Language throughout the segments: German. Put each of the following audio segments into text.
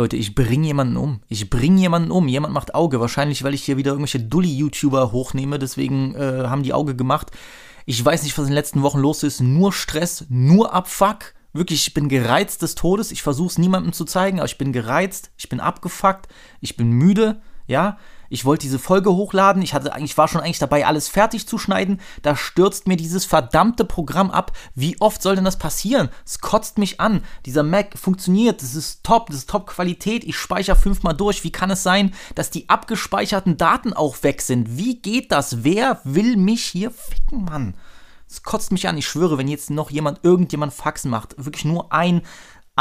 Leute, ich bringe jemanden um. Ich bringe jemanden um. Jemand macht Auge. Wahrscheinlich, weil ich hier wieder irgendwelche Dulli-YouTuber hochnehme. Deswegen äh, haben die Auge gemacht. Ich weiß nicht, was in den letzten Wochen los ist. Nur Stress, nur Abfuck. Wirklich, ich bin gereizt des Todes. Ich versuche es niemandem zu zeigen, aber ich bin gereizt. Ich bin abgefuckt. Ich bin müde. Ja, ich wollte diese Folge hochladen, ich hatte eigentlich war schon eigentlich dabei alles fertig zu schneiden, da stürzt mir dieses verdammte Programm ab. Wie oft soll denn das passieren? Es kotzt mich an. Dieser Mac funktioniert, das ist top, das ist top Qualität. Ich speichere fünfmal durch. Wie kann es sein, dass die abgespeicherten Daten auch weg sind? Wie geht das? Wer will mich hier ficken, Mann? Es kotzt mich an. Ich schwöre, wenn jetzt noch jemand, irgendjemand Faxen macht, wirklich nur ein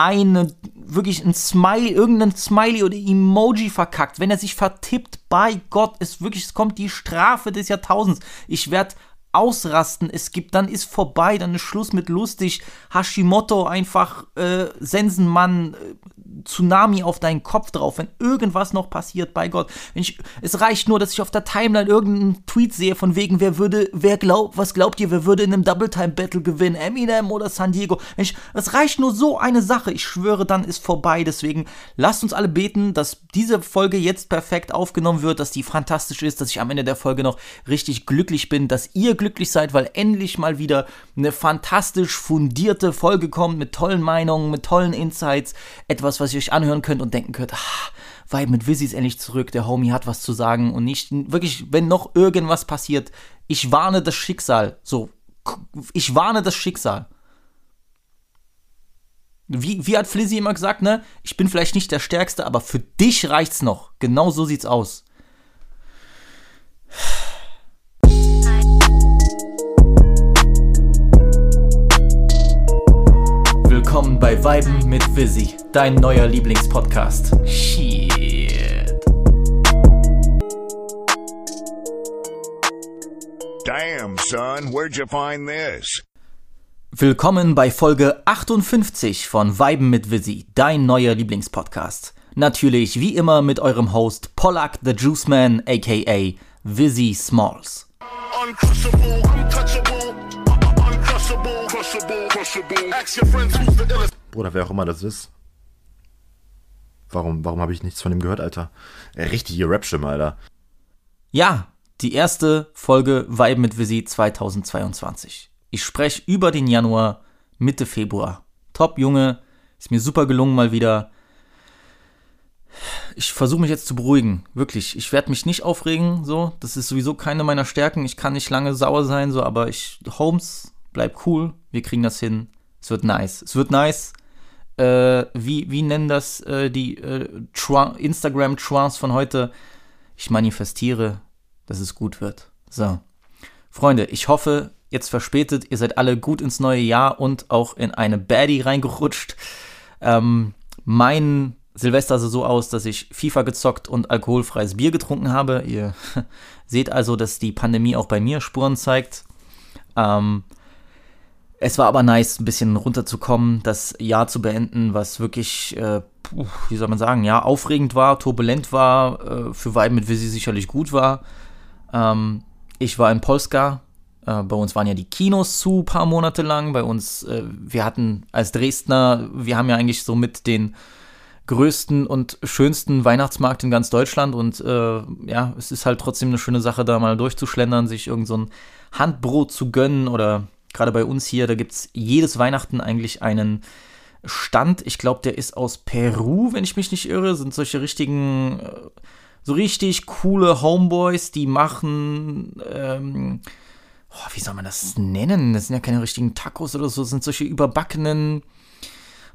eine, wirklich ein Smiley, irgendein Smiley oder Emoji verkackt, wenn er sich vertippt, bei Gott, es wirklich, es kommt die Strafe des Jahrtausends. Ich werde ausrasten, es gibt, dann ist vorbei, dann ist Schluss mit lustig. Hashimoto einfach äh, Sensenmann, äh, Tsunami auf deinen Kopf drauf, wenn irgendwas noch passiert, bei Gott. Ich, es reicht nur, dass ich auf der Timeline irgendeinen Tweet sehe, von wegen, wer würde, wer glaubt, was glaubt ihr, wer würde in einem Double Time Battle gewinnen? Eminem oder San Diego? Ich, es reicht nur so eine Sache. Ich schwöre, dann ist vorbei. Deswegen lasst uns alle beten, dass diese Folge jetzt perfekt aufgenommen wird, dass die fantastisch ist, dass ich am Ende der Folge noch richtig glücklich bin, dass ihr glücklich seid, weil endlich mal wieder eine fantastisch fundierte Folge kommt mit tollen Meinungen, mit tollen Insights, etwas, was ihr euch anhören könnt und denken könnt, ah, Vibe mit Wizzy ist endlich zurück, der Homie hat was zu sagen und nicht, wirklich, wenn noch irgendwas passiert, ich warne das Schicksal, so, ich warne das Schicksal. Wie, wie hat Flizzy immer gesagt, ne? Ich bin vielleicht nicht der Stärkste, aber für dich reicht's noch. Genau so sieht's aus. Willkommen bei Weiben mit Vizzy, dein neuer Lieblingspodcast. Shit. Damn, son, where'd you find this? Willkommen bei Folge 58 von Weiben mit Vizzy, dein neuer Lieblingspodcast. Natürlich wie immer mit eurem Host Pollack the Juice Man, aka Vizzy Smalls. Uncrushable, untouchable, Bruder, wer auch immer das ist. Warum, warum habe ich nichts von ihm gehört, Alter? Richtige Rap-Stimme, Alter. Ja, die erste Folge Vibe mit Visi 2022. Ich spreche über den Januar, Mitte Februar. Top, Junge. Ist mir super gelungen mal wieder. Ich versuche mich jetzt zu beruhigen. Wirklich. Ich werde mich nicht aufregen, so. Das ist sowieso keine meiner Stärken. Ich kann nicht lange sauer sein, so. Aber ich, Holmes, bleib cool. Wir kriegen das hin. Es wird nice. Es wird nice. Äh, wie, wie nennen das äh, die äh, Instagram-Trance von heute? Ich manifestiere, dass es gut wird. So. Freunde, ich hoffe, jetzt verspätet. Ihr seid alle gut ins neue Jahr und auch in eine Baddie reingerutscht. Ähm, mein Silvester sah so aus, dass ich FIFA gezockt und alkoholfreies Bier getrunken habe. Ihr seht also, dass die Pandemie auch bei mir Spuren zeigt. Ähm, es war aber nice, ein bisschen runterzukommen, das Jahr zu beenden, was wirklich, äh, wie soll man sagen, ja, aufregend war, turbulent war, äh, für Vibe mit Visi sicherlich gut war. Ähm, ich war in Polska, äh, bei uns waren ja die Kinos zu, paar Monate lang. Bei uns, äh, wir hatten als Dresdner, wir haben ja eigentlich so mit den größten und schönsten Weihnachtsmarkt in ganz Deutschland und äh, ja, es ist halt trotzdem eine schöne Sache, da mal durchzuschlendern, sich irgend so ein Handbrot zu gönnen oder gerade bei uns hier, da gibt es jedes Weihnachten eigentlich einen Stand. Ich glaube, der ist aus Peru, wenn ich mich nicht irre, sind solche richtigen, äh, so richtig coole Homeboys, die machen ähm, oh, wie soll man das nennen? Das sind ja keine richtigen Tacos oder so, das sind solche überbackenen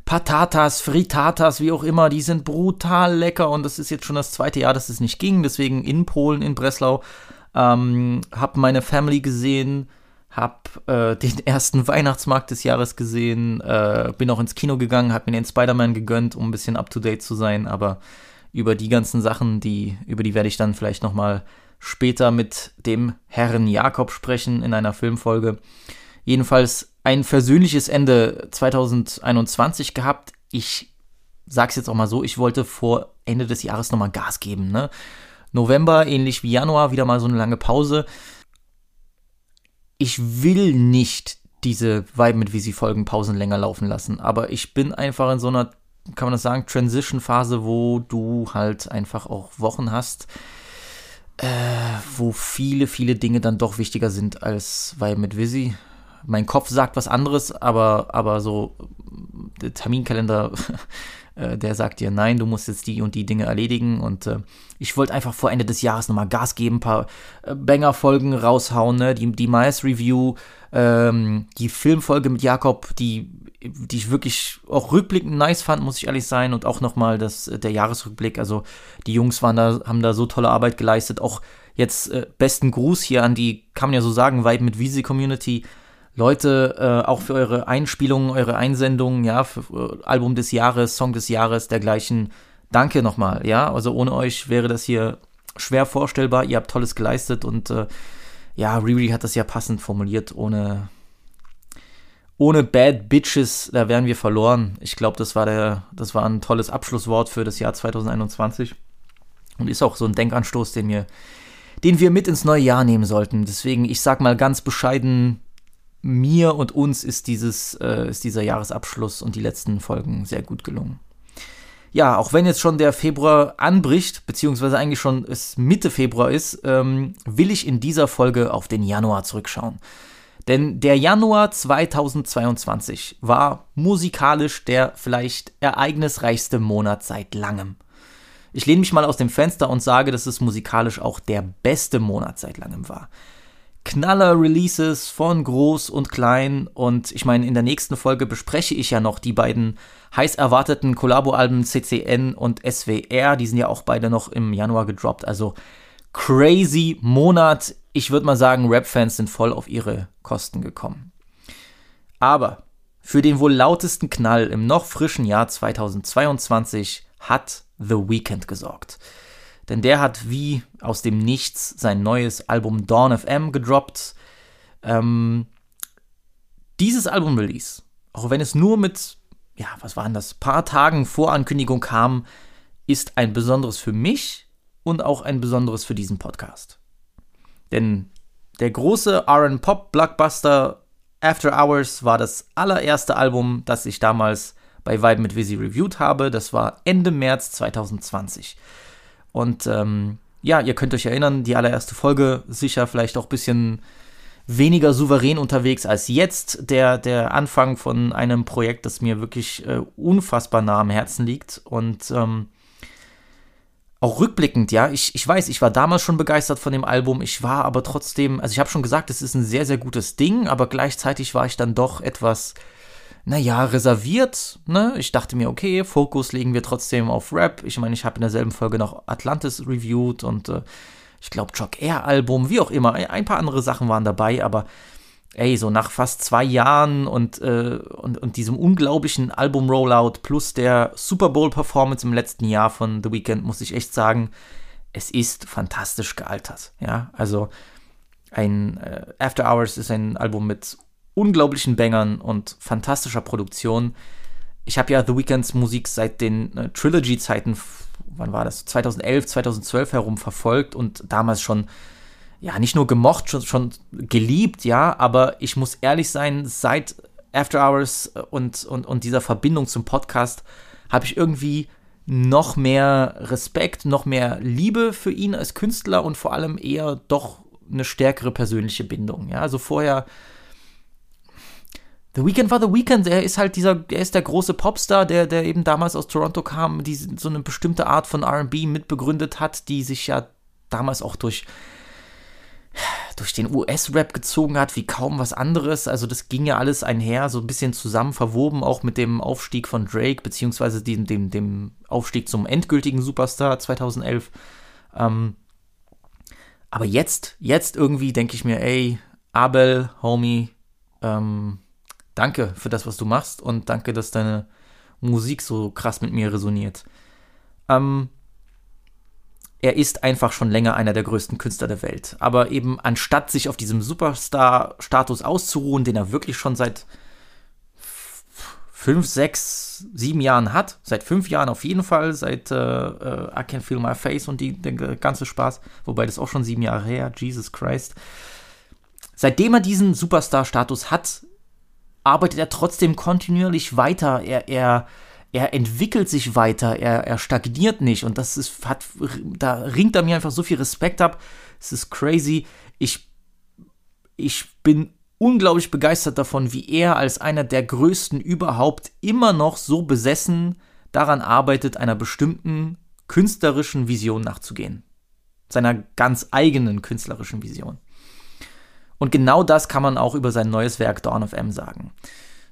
Patatas, Fritatas, wie auch immer, die sind brutal lecker und das ist jetzt schon das zweite Jahr, dass es nicht ging, deswegen in Polen, in Breslau, ähm, hab meine Family gesehen, hab äh, den ersten Weihnachtsmarkt des Jahres gesehen, äh, bin auch ins Kino gegangen, hab mir den Spider-Man gegönnt, um ein bisschen up-to-date zu sein, aber über die ganzen Sachen, die, über die werde ich dann vielleicht nochmal mal später mit dem Herrn Jakob sprechen in einer Filmfolge. Jedenfalls ein versöhnliches Ende 2021 gehabt. Ich sag's jetzt auch mal so, ich wollte vor Ende des Jahres nochmal Gas geben. Ne? November, ähnlich wie Januar, wieder mal so eine lange Pause. Ich will nicht diese Vibe mit Visi Folgen Pausen länger laufen lassen, aber ich bin einfach in so einer kann man das sagen, Transition-Phase, wo du halt einfach auch Wochen hast, äh, wo viele, viele Dinge dann doch wichtiger sind als weil mit Visi. Mein Kopf sagt was anderes, aber, aber so der Terminkalender, äh, der sagt dir, nein, du musst jetzt die und die Dinge erledigen. Und äh, ich wollte einfach vor Ende des Jahres nochmal Gas geben, ein paar äh, Banger-Folgen raushauen, ne? die, die Miles-Review, ähm, die Filmfolge mit Jakob, die die ich wirklich auch rückblickend nice fand, muss ich ehrlich sein. Und auch nochmal äh, der Jahresrückblick. Also die Jungs waren da, haben da so tolle Arbeit geleistet. Auch jetzt äh, besten Gruß hier an die, kann man ja so sagen, Vibe mit Visi Community. Leute, äh, auch für eure Einspielungen, eure Einsendungen, ja, für äh, Album des Jahres, Song des Jahres, dergleichen. Danke nochmal, ja. Also ohne euch wäre das hier schwer vorstellbar. Ihr habt Tolles geleistet und äh, ja, Riri hat das ja passend formuliert, ohne ohne Bad Bitches, da wären wir verloren. Ich glaube, das war der, das war ein tolles Abschlusswort für das Jahr 2021 und ist auch so ein Denkanstoß, den wir, den wir mit ins neue Jahr nehmen sollten. Deswegen, ich sag mal ganz bescheiden, mir und uns ist dieses, äh, ist dieser Jahresabschluss und die letzten Folgen sehr gut gelungen. Ja, auch wenn jetzt schon der Februar anbricht, beziehungsweise eigentlich schon es Mitte Februar ist, ähm, will ich in dieser Folge auf den Januar zurückschauen. Denn der Januar 2022 war musikalisch der vielleicht ereignisreichste Monat seit langem. Ich lehne mich mal aus dem Fenster und sage, dass es musikalisch auch der beste Monat seit langem war. Knaller-Releases von groß und klein und ich meine, in der nächsten Folge bespreche ich ja noch die beiden heiß erwarteten Kollabo-Alben CCN und SWR, die sind ja auch beide noch im Januar gedroppt, also crazy Monat ich würde mal sagen, Rap-Fans sind voll auf ihre Kosten gekommen. Aber für den wohl lautesten Knall im noch frischen Jahr 2022 hat The Weeknd gesorgt. Denn der hat wie aus dem Nichts sein neues Album Dawn FM gedroppt. Ähm, dieses Album-Release, auch wenn es nur mit, ja, was waren das, paar Tagen Vorankündigung kam, ist ein besonderes für mich und auch ein besonderes für diesen Podcast. Denn der große RN-Pop-Blockbuster After Hours war das allererste Album, das ich damals bei Vibe mit Visi reviewed habe. Das war Ende März 2020. Und ähm, ja, ihr könnt euch erinnern, die allererste Folge sicher vielleicht auch ein bisschen weniger souverän unterwegs als jetzt. Der, der Anfang von einem Projekt, das mir wirklich äh, unfassbar nah am Herzen liegt. Und ähm, auch rückblickend, ja, ich, ich weiß, ich war damals schon begeistert von dem Album, ich war aber trotzdem, also ich habe schon gesagt, es ist ein sehr, sehr gutes Ding, aber gleichzeitig war ich dann doch etwas, naja, reserviert, ne? Ich dachte mir, okay, Fokus legen wir trotzdem auf Rap. Ich meine, ich habe in derselben Folge noch Atlantis reviewed und äh, ich glaube, Jock Air Album, wie auch immer, ein paar andere Sachen waren dabei, aber ey, so nach fast zwei Jahren und, äh, und, und diesem unglaublichen Album-Rollout plus der Super Bowl-Performance im letzten Jahr von The Weeknd, muss ich echt sagen, es ist fantastisch gealtert. Ja, also ein äh, After Hours ist ein Album mit unglaublichen Bangern und fantastischer Produktion. Ich habe ja The Weeknds Musik seit den äh, Trilogy-Zeiten, wann war das? 2011, 2012 herum verfolgt und damals schon ja, nicht nur gemocht, schon, schon geliebt, ja, aber ich muss ehrlich sein, seit After Hours und, und, und dieser Verbindung zum Podcast habe ich irgendwie noch mehr Respekt, noch mehr Liebe für ihn als Künstler und vor allem eher doch eine stärkere persönliche Bindung. Ja, also vorher. The Weeknd war The Weeknd, er ist halt dieser, er ist der große Popstar, der, der eben damals aus Toronto kam, die so eine bestimmte Art von RB mitbegründet hat, die sich ja damals auch durch durch den US-Rap gezogen hat, wie kaum was anderes. Also das ging ja alles einher, so ein bisschen zusammen verwoben, auch mit dem Aufstieg von Drake, beziehungsweise dem, dem, dem Aufstieg zum endgültigen Superstar 2011. Ähm, aber jetzt, jetzt irgendwie denke ich mir, ey, Abel, Homie, ähm, danke für das, was du machst und danke, dass deine Musik so krass mit mir resoniert. Ähm, er ist einfach schon länger einer der größten Künstler der Welt. Aber eben anstatt sich auf diesem Superstar-Status auszuruhen, den er wirklich schon seit fünf, sechs, sieben Jahren hat, seit fünf Jahren auf jeden Fall, seit äh, äh, I Can Feel My Face und die, der ganze Spaß, wobei das auch schon sieben Jahre her, Jesus Christ. Seitdem er diesen Superstar-Status hat, arbeitet er trotzdem kontinuierlich weiter. Er, er er entwickelt sich weiter, er, er stagniert nicht und das ist, hat, da ringt er mir einfach so viel Respekt ab. Es ist crazy. Ich, ich bin unglaublich begeistert davon, wie er als einer der größten überhaupt immer noch so besessen daran arbeitet, einer bestimmten künstlerischen Vision nachzugehen. Seiner ganz eigenen künstlerischen Vision. Und genau das kann man auch über sein neues Werk Dawn of M sagen.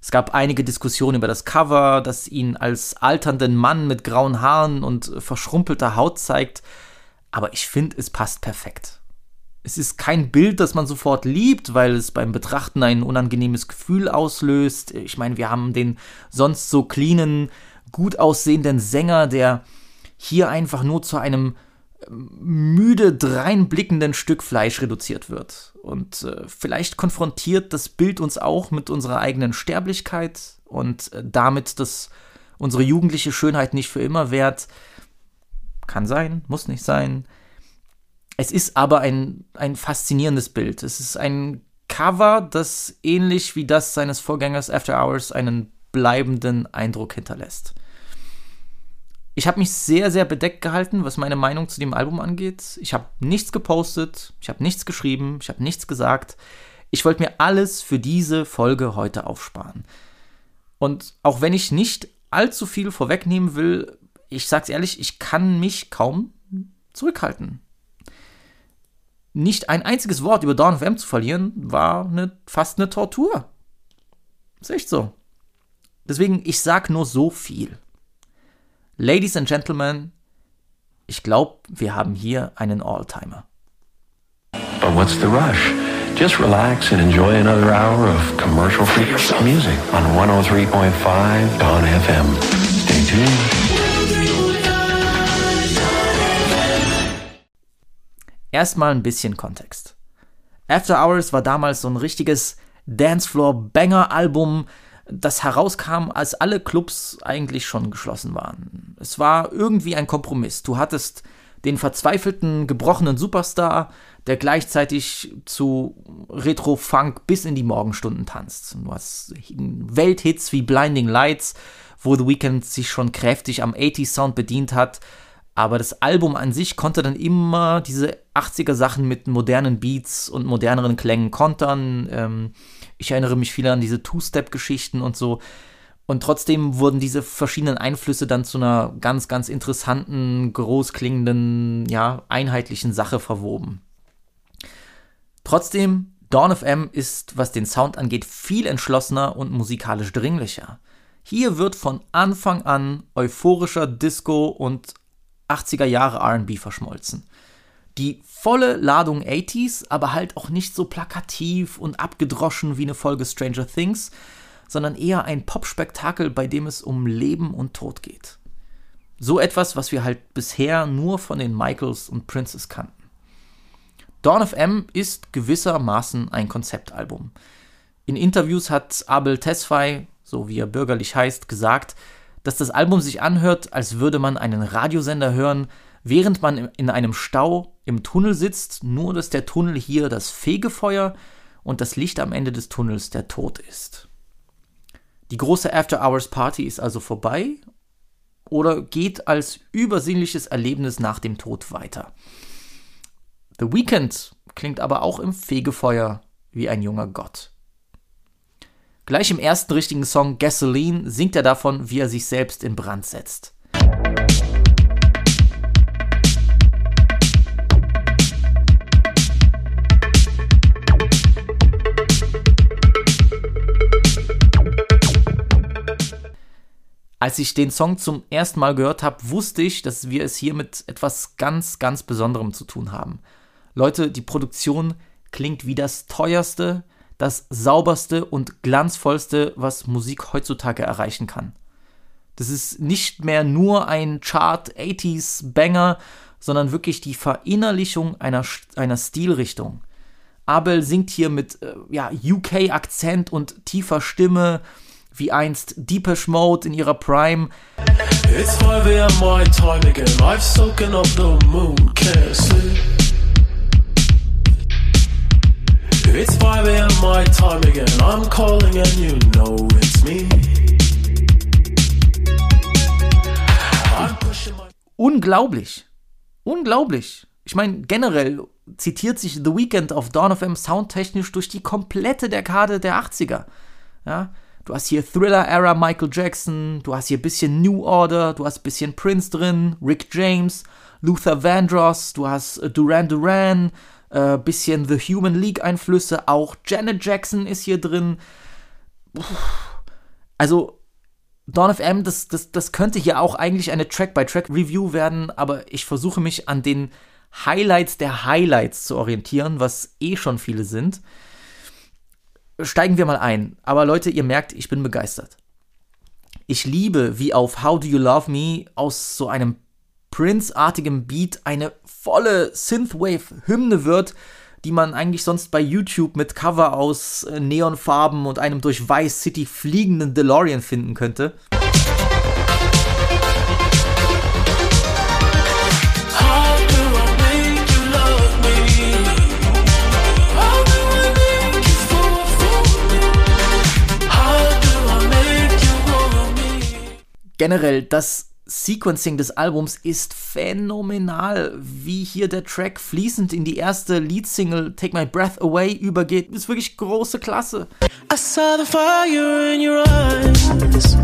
Es gab einige Diskussionen über das Cover, das ihn als alternden Mann mit grauen Haaren und verschrumpelter Haut zeigt, aber ich finde, es passt perfekt. Es ist kein Bild, das man sofort liebt, weil es beim Betrachten ein unangenehmes Gefühl auslöst. Ich meine, wir haben den sonst so cleanen, gut aussehenden Sänger, der hier einfach nur zu einem müde dreinblickenden Stück Fleisch reduziert wird. Und äh, vielleicht konfrontiert das Bild uns auch mit unserer eigenen Sterblichkeit und äh, damit, dass unsere jugendliche Schönheit nicht für immer währt. Kann sein, muss nicht sein. Es ist aber ein, ein faszinierendes Bild. Es ist ein Cover, das ähnlich wie das seines Vorgängers After Hours einen bleibenden Eindruck hinterlässt. Ich habe mich sehr, sehr bedeckt gehalten, was meine Meinung zu dem Album angeht. Ich habe nichts gepostet, ich habe nichts geschrieben, ich habe nichts gesagt. Ich wollte mir alles für diese Folge heute aufsparen. Und auch wenn ich nicht allzu viel vorwegnehmen will, ich sag's ehrlich, ich kann mich kaum zurückhalten. Nicht ein einziges Wort über Dawn of M zu verlieren, war eine, fast eine Tortur. Ist echt so. Deswegen, ich sag nur so viel. Ladies and Gentlemen, ich glaube, wir haben hier einen Alltimer. But what's the rush? Just relax and enjoy another hour of commercial-free music on 103.5 Dawn FM. Stay tuned. Erstmal ein bisschen Kontext. After Hours war damals so ein richtiges Dancefloor-Banger-Album, das herauskam, als alle Clubs eigentlich schon geschlossen waren. Es war irgendwie ein Kompromiss. Du hattest den verzweifelten, gebrochenen Superstar, der gleichzeitig zu Retro-Funk bis in die Morgenstunden tanzt. Du hast Welthits wie Blinding Lights, wo The Weeknd sich schon kräftig am 80s-Sound bedient hat. Aber das Album an sich konnte dann immer diese 80er-Sachen mit modernen Beats und moderneren Klängen kontern. Ähm, ich erinnere mich viel an diese Two-Step-Geschichten und so. Und trotzdem wurden diese verschiedenen Einflüsse dann zu einer ganz, ganz interessanten, großklingenden, ja, einheitlichen Sache verwoben. Trotzdem, Dawn of M ist, was den Sound angeht, viel entschlossener und musikalisch dringlicher. Hier wird von Anfang an euphorischer Disco und 80er Jahre RB verschmolzen. Die volle Ladung 80s, aber halt auch nicht so plakativ und abgedroschen wie eine Folge Stranger Things, sondern eher ein Popspektakel, bei dem es um Leben und Tod geht. So etwas, was wir halt bisher nur von den Michaels und Princes kannten. Dawn of M ist gewissermaßen ein Konzeptalbum. In Interviews hat Abel Tesfaye, so wie er bürgerlich heißt, gesagt, dass das Album sich anhört, als würde man einen Radiosender hören, während man in einem Stau im Tunnel sitzt, nur dass der Tunnel hier das Fegefeuer und das Licht am Ende des Tunnels der Tod ist. Die große After-Hours-Party ist also vorbei oder geht als übersinnliches Erlebnis nach dem Tod weiter. The Weeknd klingt aber auch im Fegefeuer wie ein junger Gott. Gleich im ersten richtigen Song Gasoline singt er davon, wie er sich selbst in Brand setzt. Als ich den Song zum ersten Mal gehört habe, wusste ich, dass wir es hier mit etwas ganz, ganz Besonderem zu tun haben. Leute, die Produktion klingt wie das teuerste, das sauberste und glanzvollste, was Musik heutzutage erreichen kann. Das ist nicht mehr nur ein Chart 80s Banger, sondern wirklich die Verinnerlichung einer, einer Stilrichtung. Abel singt hier mit äh, ja, UK-Akzent und tiefer Stimme, wie einst Deepesh Mode in ihrer Prime. It's 5 a.m. my time again. I've soaken up the moon, can't sleep. It's 5 a.m. my time again. I'm calling and you know it's me. unglaublich. Unglaublich. Ich meine, generell zitiert sich The Weeknd auf Dawn of M soundtechnisch durch die komplette Dekade der 80er. Ja, du hast hier Thriller-Era Michael Jackson, du hast hier ein bisschen New Order, du hast ein bisschen Prince drin, Rick James, Luther Vandross, du hast äh, Duran Duran, äh, bisschen The Human League Einflüsse, auch Janet Jackson ist hier drin. Also, Dawn of M, das, das, das könnte hier auch eigentlich eine Track-by-Track-Review werden, aber ich versuche mich an den Highlights der Highlights zu orientieren, was eh schon viele sind. Steigen wir mal ein. Aber Leute, ihr merkt, ich bin begeistert. Ich liebe, wie auf How Do You Love Me aus so einem Prince-artigem Beat eine volle Synthwave-Hymne wird, die man eigentlich sonst bei YouTube mit Cover aus äh, Neonfarben und einem durch Vice City fliegenden DeLorean finden könnte. Generell, das Sequencing des Albums ist phänomenal, wie hier der Track fließend in die erste Leadsingle Take My Breath Away übergeht, ist wirklich große Klasse. I saw the fire in your eyes.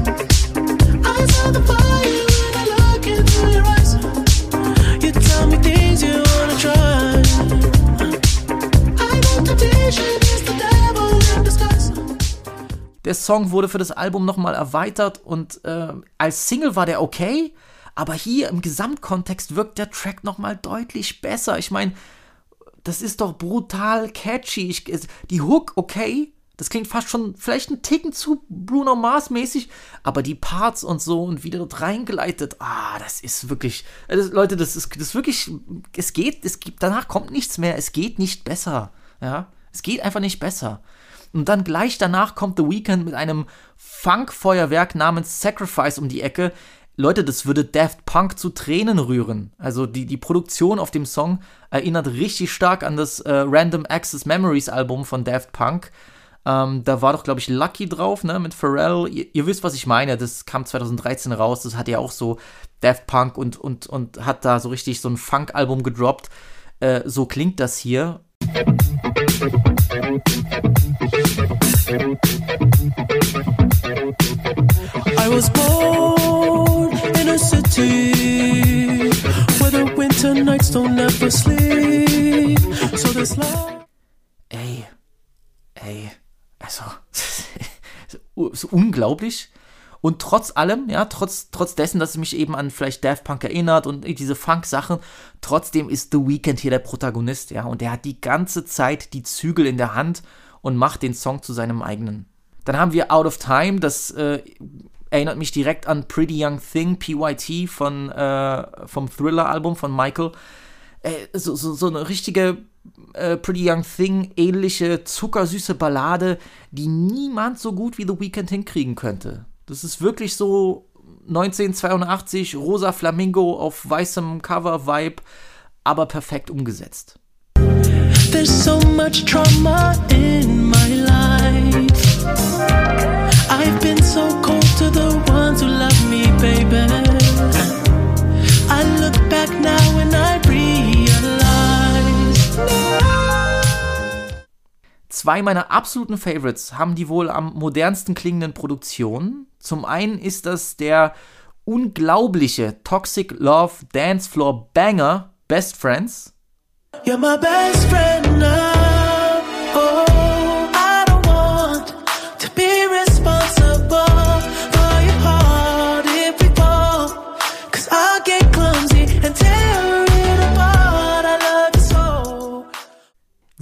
I saw the fire when I look into your eyes. You tell me things you Der Song wurde für das Album nochmal erweitert und äh, als Single war der okay, aber hier im Gesamtkontext wirkt der Track nochmal deutlich besser. Ich meine, das ist doch brutal catchy. Ich, die Hook, okay, das klingt fast schon vielleicht ein Ticken zu Bruno Mars mäßig, aber die Parts und so und wieder dort reingeleitet, ah, das ist wirklich, das, Leute, das ist, das ist wirklich, es geht, es gibt, danach kommt nichts mehr, es geht nicht besser, ja, es geht einfach nicht besser. Und dann gleich danach kommt The Weeknd mit einem Funkfeuerwerk namens Sacrifice um die Ecke. Leute, das würde Daft Punk zu Tränen rühren. Also die, die Produktion auf dem Song erinnert richtig stark an das äh, Random Access Memories Album von Daft Punk. Ähm, da war doch, glaube ich, Lucky drauf, ne, mit Pharrell. Ihr, ihr, wisst, was ich meine. Das kam 2013 raus. Das hat ja auch so Daft Punk und, und, und hat da so richtig so ein Funk-Album gedroppt. Äh, so klingt das hier. I was born in a city where the winter nights don't ever sleep. So this love. Ey, ey, also, so unglaublich. Und trotz allem, ja, trotz, trotz dessen, dass es mich eben an vielleicht Daft Punk erinnert und diese Funk-Sachen, trotzdem ist The Weeknd hier der Protagonist, ja, und er hat die ganze Zeit die Zügel in der Hand und macht den Song zu seinem eigenen. Dann haben wir Out of Time, das äh, erinnert mich direkt an Pretty Young Thing, PYT von, äh, vom Thriller-Album von Michael. Äh, so, so, so eine richtige äh, Pretty Young Thing ähnliche zuckersüße Ballade, die niemand so gut wie The Weeknd hinkriegen könnte. Das ist wirklich so 1982 rosa Flamingo auf weißem Cover-Vibe, aber perfekt umgesetzt. There's so much trauma in my life. I've been so cold to the ones who love me, baby. I look back now and I Zwei meiner absoluten Favorites haben die wohl am modernsten klingenden Produktionen. Zum einen ist das der unglaubliche Toxic Love Dance Floor Banger Best Friends. You're my best friend now.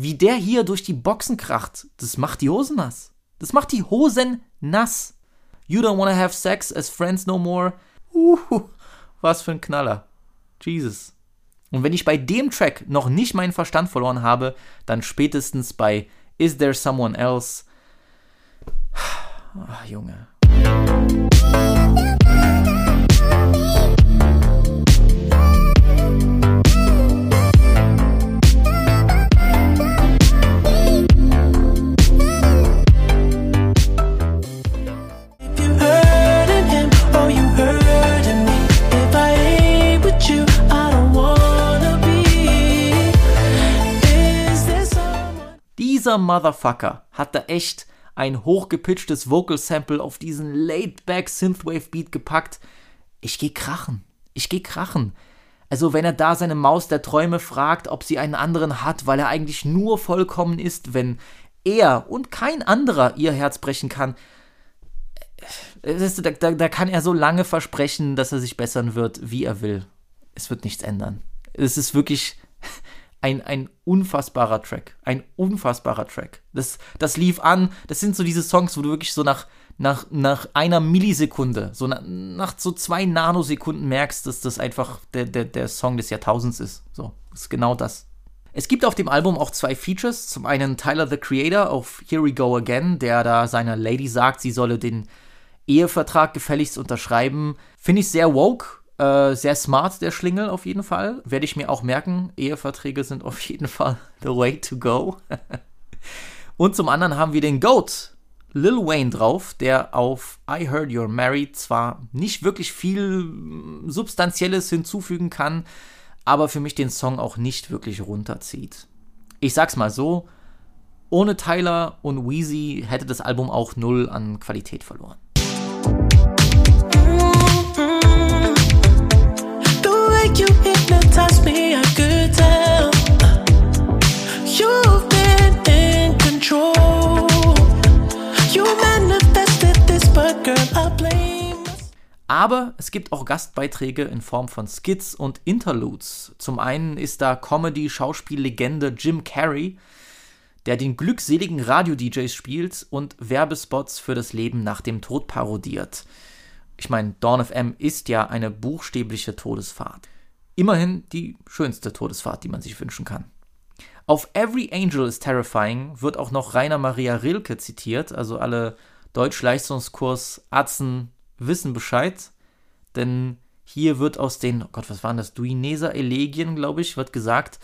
wie der hier durch die Boxen kracht, das macht die Hosen nass. Das macht die Hosen nass. You don't wanna have sex as friends no more. Uhu, was für ein Knaller. Jesus. Und wenn ich bei dem Track noch nicht meinen Verstand verloren habe, dann spätestens bei Is There Someone Else? Ach, Junge. Dieser Motherfucker hat da echt ein hochgepitchtes Vocal Sample auf diesen laid-back Synthwave Beat gepackt. Ich geh krachen. Ich geh krachen. Also wenn er da seine Maus der Träume fragt, ob sie einen anderen hat, weil er eigentlich nur vollkommen ist, wenn er und kein anderer ihr Herz brechen kann, da, da, da, kann er so lange versprechen, dass er sich bessern wird, wie er will. Es wird nichts ändern. Es ist wirklich ein, ein unfassbarer Track. Ein unfassbarer Track. Das, das lief an. Das sind so diese Songs, wo du wirklich so nach, nach, nach einer Millisekunde, so nach, nach so zwei Nanosekunden merkst, dass das einfach der, der, der Song des Jahrtausends ist. So, ist genau das. Es gibt auf dem Album auch zwei Features. Zum einen Tyler the Creator auf Here We Go Again, der da seiner Lady sagt, sie solle den Ehevertrag gefälligst unterschreiben. Finde ich sehr woke, äh, sehr smart, der Schlingel auf jeden Fall. Werde ich mir auch merken. Eheverträge sind auf jeden Fall the way to go. Und zum anderen haben wir den Goat, Lil Wayne drauf, der auf I Heard You're Married zwar nicht wirklich viel Substanzielles hinzufügen kann, aber für mich den Song auch nicht wirklich runterzieht. Ich sag's mal so, ohne Tyler und Weezy hätte das Album auch null an Qualität verloren. Aber es gibt auch Gastbeiträge in Form von Skits und Interludes. Zum einen ist da Comedy-Schauspiellegende Jim Carrey, der den glückseligen Radio-DJs spielt und Werbespots für das Leben nach dem Tod parodiert. Ich meine, Dawn of M ist ja eine buchstäbliche Todesfahrt. Immerhin die schönste Todesfahrt, die man sich wünschen kann. Auf Every Angel is Terrifying wird auch noch Rainer Maria Rilke zitiert, also alle Deutsch-Leistungskurs Atzen wissen Bescheid, denn hier wird aus den, oh Gott, was waren das, Duineser Elegien, glaube ich, wird gesagt,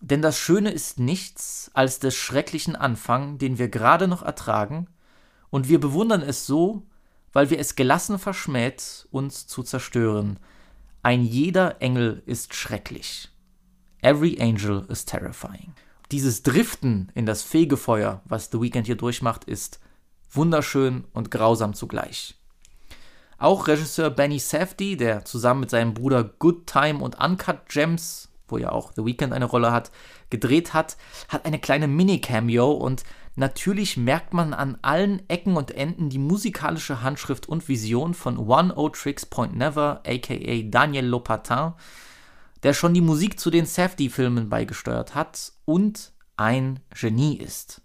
denn das Schöne ist nichts als des schrecklichen Anfang, den wir gerade noch ertragen, und wir bewundern es so, weil wir es gelassen verschmäht, uns zu zerstören, ein jeder Engel ist schrecklich. Every angel is terrifying. Dieses Driften in das Fegefeuer, was The Weeknd hier durchmacht, ist wunderschön und grausam zugleich. Auch Regisseur Benny Safdie, der zusammen mit seinem Bruder Good Time und Uncut Gems, wo ja auch The Weeknd eine Rolle hat, gedreht hat, hat eine kleine Mini-Cameo und Natürlich merkt man an allen Ecken und Enden die musikalische Handschrift und Vision von One O Tricks Point Never, aka Daniel Lopatin, der schon die Musik zu den Safdie-Filmen beigesteuert hat und ein Genie ist.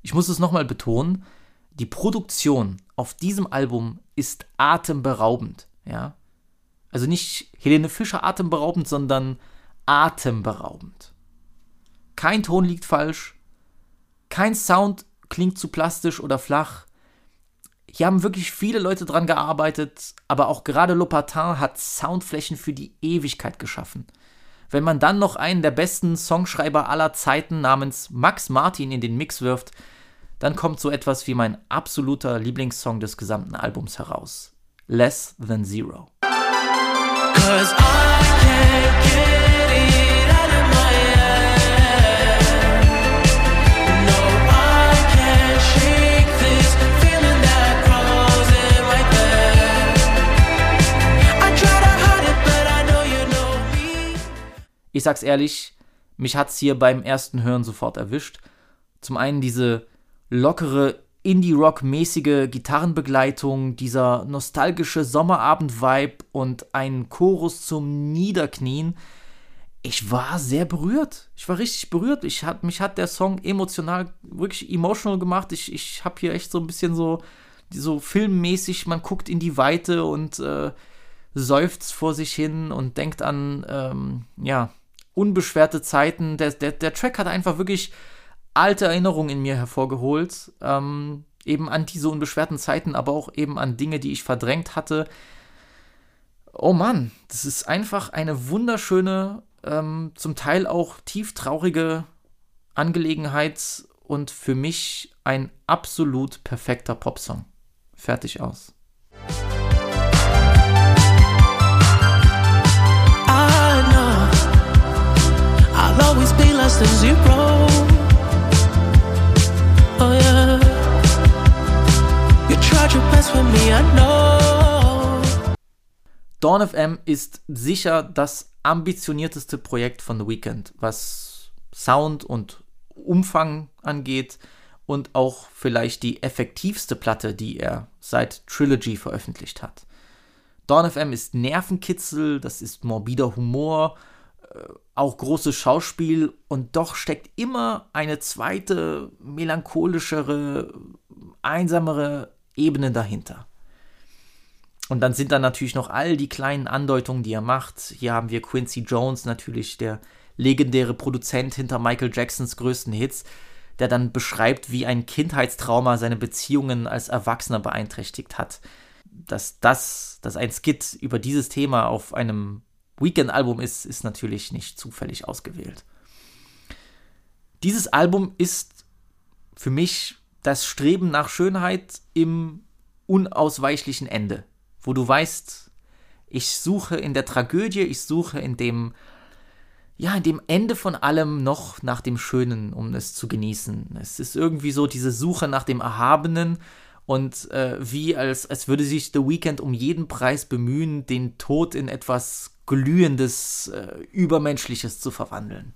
Ich muss es nochmal betonen, die Produktion auf diesem Album ist atemberaubend, ja. Also nicht Helene Fischer atemberaubend, sondern atemberaubend. Kein Ton liegt falsch, kein Sound klingt zu plastisch oder flach. Hier haben wirklich viele Leute dran gearbeitet, aber auch gerade Lopatin hat Soundflächen für die Ewigkeit geschaffen. Wenn man dann noch einen der besten Songschreiber aller Zeiten namens Max Martin in den Mix wirft, dann kommt so etwas wie mein absoluter Lieblingssong des gesamten Albums heraus. Less Than Zero. Cause I can't get Ich sag's ehrlich, mich hat's hier beim ersten Hören sofort erwischt. Zum einen diese lockere Indie-Rock-mäßige Gitarrenbegleitung, dieser nostalgische Sommerabend-Vibe und ein Chorus zum Niederknien. Ich war sehr berührt. Ich war richtig berührt. Ich hat, mich hat der Song emotional, wirklich emotional gemacht. Ich, ich habe hier echt so ein bisschen so, so filmmäßig, man guckt in die Weite und äh, seufzt vor sich hin und denkt an, ähm, ja, unbeschwerte Zeiten. Der, der, der Track hat einfach wirklich alte Erinnerungen in mir hervorgeholt. Ähm, eben an diese unbeschwerten Zeiten, aber auch eben an Dinge, die ich verdrängt hatte. Oh Mann, das ist einfach eine wunderschöne, ähm, zum Teil auch tief traurige Angelegenheit und für mich ein absolut perfekter Popsong. Fertig aus. I'll always be less than zero. Oh yeah. You tried your best with me, I know. Dawn FM ist sicher das ambitionierteste Projekt von The Weeknd, was Sound und Umfang angeht und auch vielleicht die effektivste Platte, die er seit Trilogy veröffentlicht hat. Dawn FM ist Nervenkitzel, das ist morbider Humor, auch großes Schauspiel und doch steckt immer eine zweite, melancholischere, einsamere Ebene dahinter. Und dann sind da natürlich noch all die kleinen Andeutungen, die er macht. Hier haben wir Quincy Jones, natürlich der legendäre Produzent hinter Michael Jacksons größten Hits, der dann beschreibt, wie ein Kindheitstrauma seine Beziehungen als Erwachsener beeinträchtigt hat. Dass das, dass ein Skit über dieses Thema auf einem Weekend-Album ist, ist natürlich nicht zufällig ausgewählt. Dieses Album ist für mich das Streben nach Schönheit im unausweichlichen Ende, wo du weißt, ich suche in der Tragödie, ich suche in dem ja, in dem Ende von allem noch nach dem Schönen, um es zu genießen. Es ist irgendwie so diese Suche nach dem Erhabenen und äh, wie als, als würde sich The Weeknd um jeden Preis bemühen, den Tod in etwas Glühendes, äh, Übermenschliches zu verwandeln.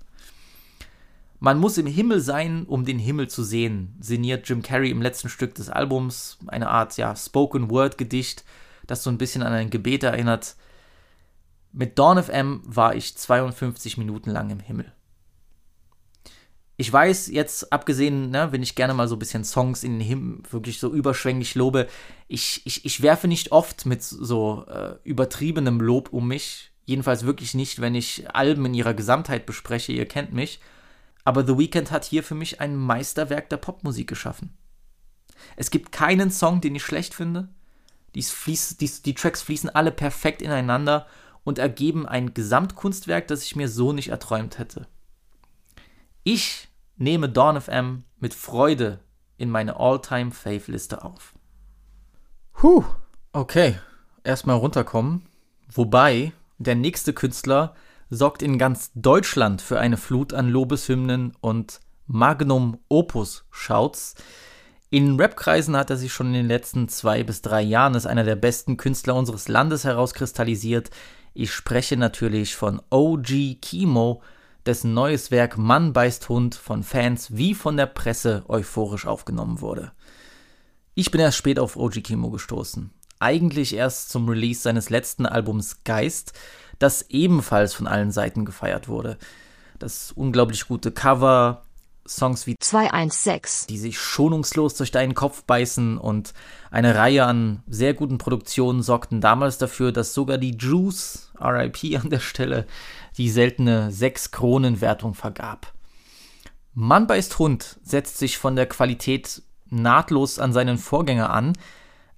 Man muss im Himmel sein, um den Himmel zu sehen, sinniert Jim Carrey im letzten Stück des Albums, eine Art ja, Spoken-Word-Gedicht, das so ein bisschen an ein Gebet erinnert. Mit Dawn of M war ich 52 Minuten lang im Himmel. Ich weiß jetzt, abgesehen, ne, wenn ich gerne mal so ein bisschen Songs in den Himmel wirklich so überschwänglich lobe, ich, ich, ich werfe nicht oft mit so äh, übertriebenem Lob um mich. Jedenfalls wirklich nicht, wenn ich Alben in ihrer Gesamtheit bespreche, ihr kennt mich. Aber The Weeknd hat hier für mich ein Meisterwerk der Popmusik geschaffen. Es gibt keinen Song, den ich schlecht finde. Die, fließ, die, die Tracks fließen alle perfekt ineinander und ergeben ein Gesamtkunstwerk, das ich mir so nicht erträumt hätte. Ich nehme Dawn of M mit Freude in meine All-Time-Fave-Liste auf. Puh, okay. Erstmal runterkommen. Wobei, der nächste Künstler sorgt in ganz Deutschland für eine Flut an Lobeshymnen und Magnum Opus Shouts. In Rapkreisen hat er sich schon in den letzten zwei bis drei Jahren als einer der besten Künstler unseres Landes herauskristallisiert. Ich spreche natürlich von OG Kimo, dessen neues Werk Mann beißt Hund von Fans wie von der Presse euphorisch aufgenommen wurde. Ich bin erst spät auf OG Kimo gestoßen. Eigentlich erst zum Release seines letzten Albums Geist, das ebenfalls von allen Seiten gefeiert wurde. Das unglaublich gute Cover, Songs wie 216, die sich schonungslos durch deinen Kopf beißen und eine Reihe an sehr guten Produktionen sorgten damals dafür, dass sogar die Juice, RIP an der Stelle, die seltene 6-Kronen-Wertung vergab. Mann beißt Hund setzt sich von der Qualität nahtlos an seinen Vorgänger an,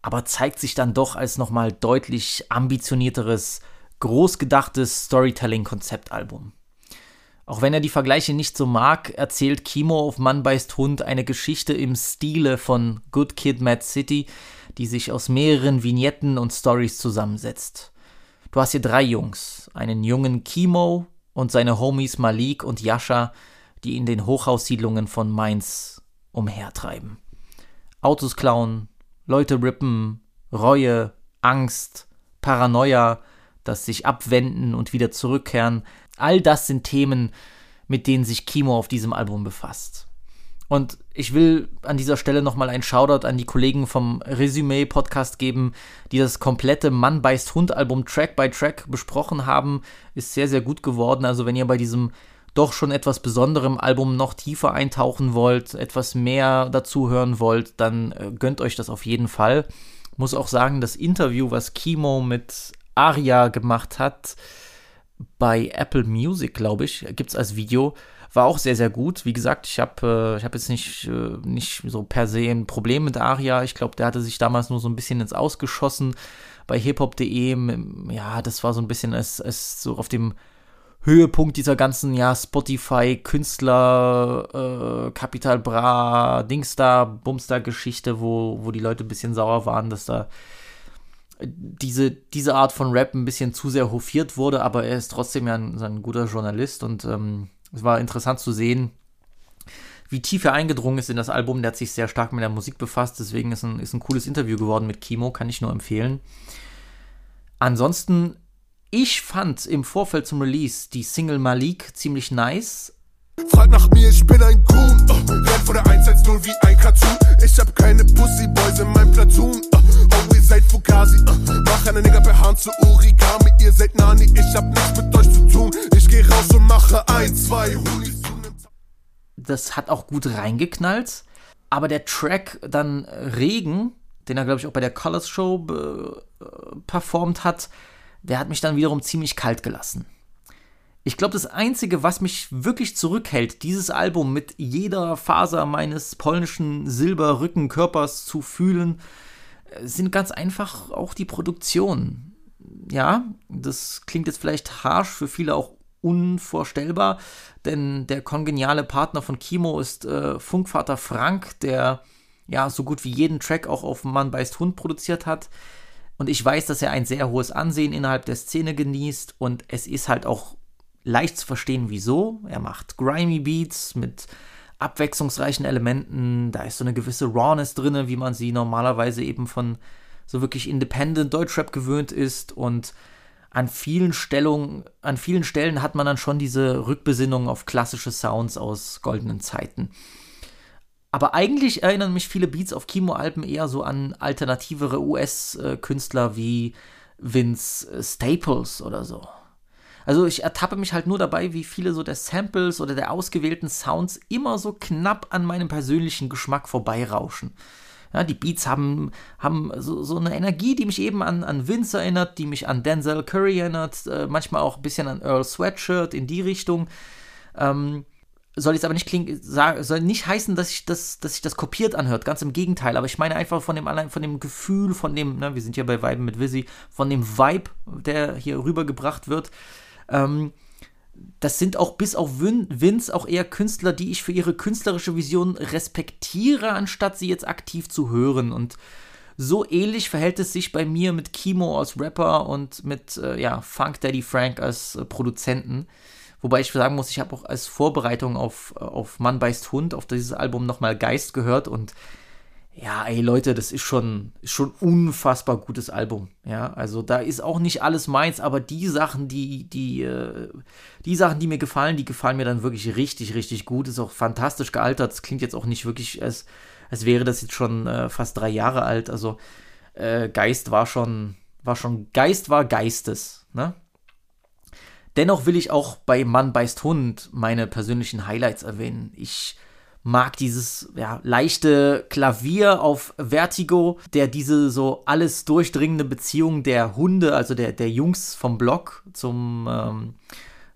aber zeigt sich dann doch als nochmal deutlich ambitionierteres, großgedachtes Storytelling-Konzeptalbum. Auch wenn er die Vergleiche nicht so mag, erzählt Kimo auf Mann beißt Hund eine Geschichte im Stile von Good Kid Mad City, die sich aus mehreren Vignetten und Stories zusammensetzt. Du hast hier drei Jungs, einen jungen Kimo und seine Homies Malik und Yasha, die in den Hochhaussiedlungen von Mainz umhertreiben. Autos klauen, Leute rippen, Reue, Angst, Paranoia, das sich abwenden und wieder zurückkehren, All das sind Themen, mit denen sich Kimo auf diesem Album befasst. Und ich will an dieser Stelle nochmal einen Shoutout an die Kollegen vom Resümee Podcast geben, die das komplette Mann beißt Hund Album Track by Track besprochen haben. Ist sehr, sehr gut geworden. Also wenn ihr bei diesem doch schon etwas besonderem Album noch tiefer eintauchen wollt, etwas mehr dazu hören wollt, dann äh, gönnt euch das auf jeden Fall. Muss auch sagen, das Interview, was Kimo mit Aria gemacht hat, bei Apple Music, glaube ich, gibt es als Video. War auch sehr, sehr gut. Wie gesagt, ich habe äh, hab jetzt nicht, äh, nicht so per se ein Problem mit Aria. Ich glaube, der hatte sich damals nur so ein bisschen ins Ausgeschossen bei hiphop.de. Ja, das war so ein bisschen als, als so auf dem Höhepunkt dieser ganzen, ja, Spotify-Künstler, äh, Capital Bra, Dingstar, Bumstar-Geschichte, wo, wo die Leute ein bisschen sauer waren, dass da diese, diese Art von Rap ein bisschen zu sehr hofiert wurde, aber er ist trotzdem ja ein, ein guter Journalist und ähm, es war interessant zu sehen, wie tief er eingedrungen ist in das Album. Der hat sich sehr stark mit der Musik befasst, deswegen ist ein, ist ein cooles Interview geworden mit Kimo, kann ich nur empfehlen. Ansonsten, ich fand im Vorfeld zum Release die Single Malik ziemlich nice. Frag nach mir, ich bin ein Goon. Uh, renn vor der 110 wie ein Cartoon. Ich hab keine Pussyboys in meinem Platoon. Seid Fugazi. Uh, mach eine Nigger per Hand zu Origami. Ihr seid Nani, ich hab nichts mit euch zu tun. Ich geh raus und mache ein, zwei Hunis. Das hat auch gut reingeknallt. Aber der Track dann Regen, den er, glaube ich, auch bei der Colors Show äh, performt hat, der hat mich dann wiederum ziemlich kalt gelassen. Ich glaube, das Einzige, was mich wirklich zurückhält, dieses Album mit jeder Faser meines polnischen Silberrückenkörpers zu fühlen, äh, sind ganz einfach auch die Produktionen. Ja, das klingt jetzt vielleicht harsh, für viele auch unvorstellbar, denn der kongeniale Partner von Kimo ist äh, Funkvater Frank, der ja so gut wie jeden Track auch auf Mann beißt Hund produziert hat. Und ich weiß, dass er ein sehr hohes Ansehen innerhalb der Szene genießt und es ist halt auch leicht zu verstehen, wieso. Er macht grimy Beats mit abwechslungsreichen Elementen. Da ist so eine gewisse Rawness drin, wie man sie normalerweise eben von so wirklich Independent Deutschrap gewöhnt ist. Und an vielen Stellungen, an vielen Stellen hat man dann schon diese Rückbesinnung auf klassische Sounds aus goldenen Zeiten. Aber eigentlich erinnern mich viele Beats auf Kimo-Alben eher so an alternativere US-Künstler wie Vince Staples oder so. Also ich ertappe mich halt nur dabei, wie viele so der Samples oder der ausgewählten Sounds immer so knapp an meinem persönlichen Geschmack vorbeirauschen. Ja, die Beats haben, haben so, so eine Energie, die mich eben an, an Vince erinnert, die mich an Denzel Curry erinnert, äh, manchmal auch ein bisschen an Earl Sweatshirt in die Richtung. Ähm, soll jetzt aber nicht klingen, soll nicht heißen, dass sich das, dass sich das kopiert anhört, ganz im Gegenteil, aber ich meine einfach von dem allein, von dem Gefühl, von dem, ne, wir sind ja bei Vibe mit Visi, von dem Vibe, der hier rübergebracht wird, ähm, das sind auch bis auf Vince auch eher Künstler, die ich für ihre künstlerische Vision respektiere, anstatt sie jetzt aktiv zu hören. Und so ähnlich verhält es sich bei mir mit Kimo als Rapper und mit äh, ja, Funk Daddy Frank als äh, Produzenten. Wobei ich sagen muss, ich habe auch als Vorbereitung auf, auf Mann beißt Hund auf dieses Album nochmal Geist gehört und ja, ey Leute, das ist schon, schon unfassbar gutes Album. Ja, also da ist auch nicht alles meins, aber die Sachen, die, die, äh, die Sachen, die mir gefallen, die gefallen mir dann wirklich richtig, richtig gut. Ist auch fantastisch gealtert. Es klingt jetzt auch nicht wirklich, als, als wäre das jetzt schon äh, fast drei Jahre alt. Also äh, Geist war schon, war schon, Geist war Geistes, ne? Dennoch will ich auch bei Mann beißt Hund meine persönlichen Highlights erwähnen. Ich mag dieses ja, leichte Klavier auf Vertigo, der diese so alles durchdringende Beziehung der Hunde, also der, der Jungs vom Block zum, ähm,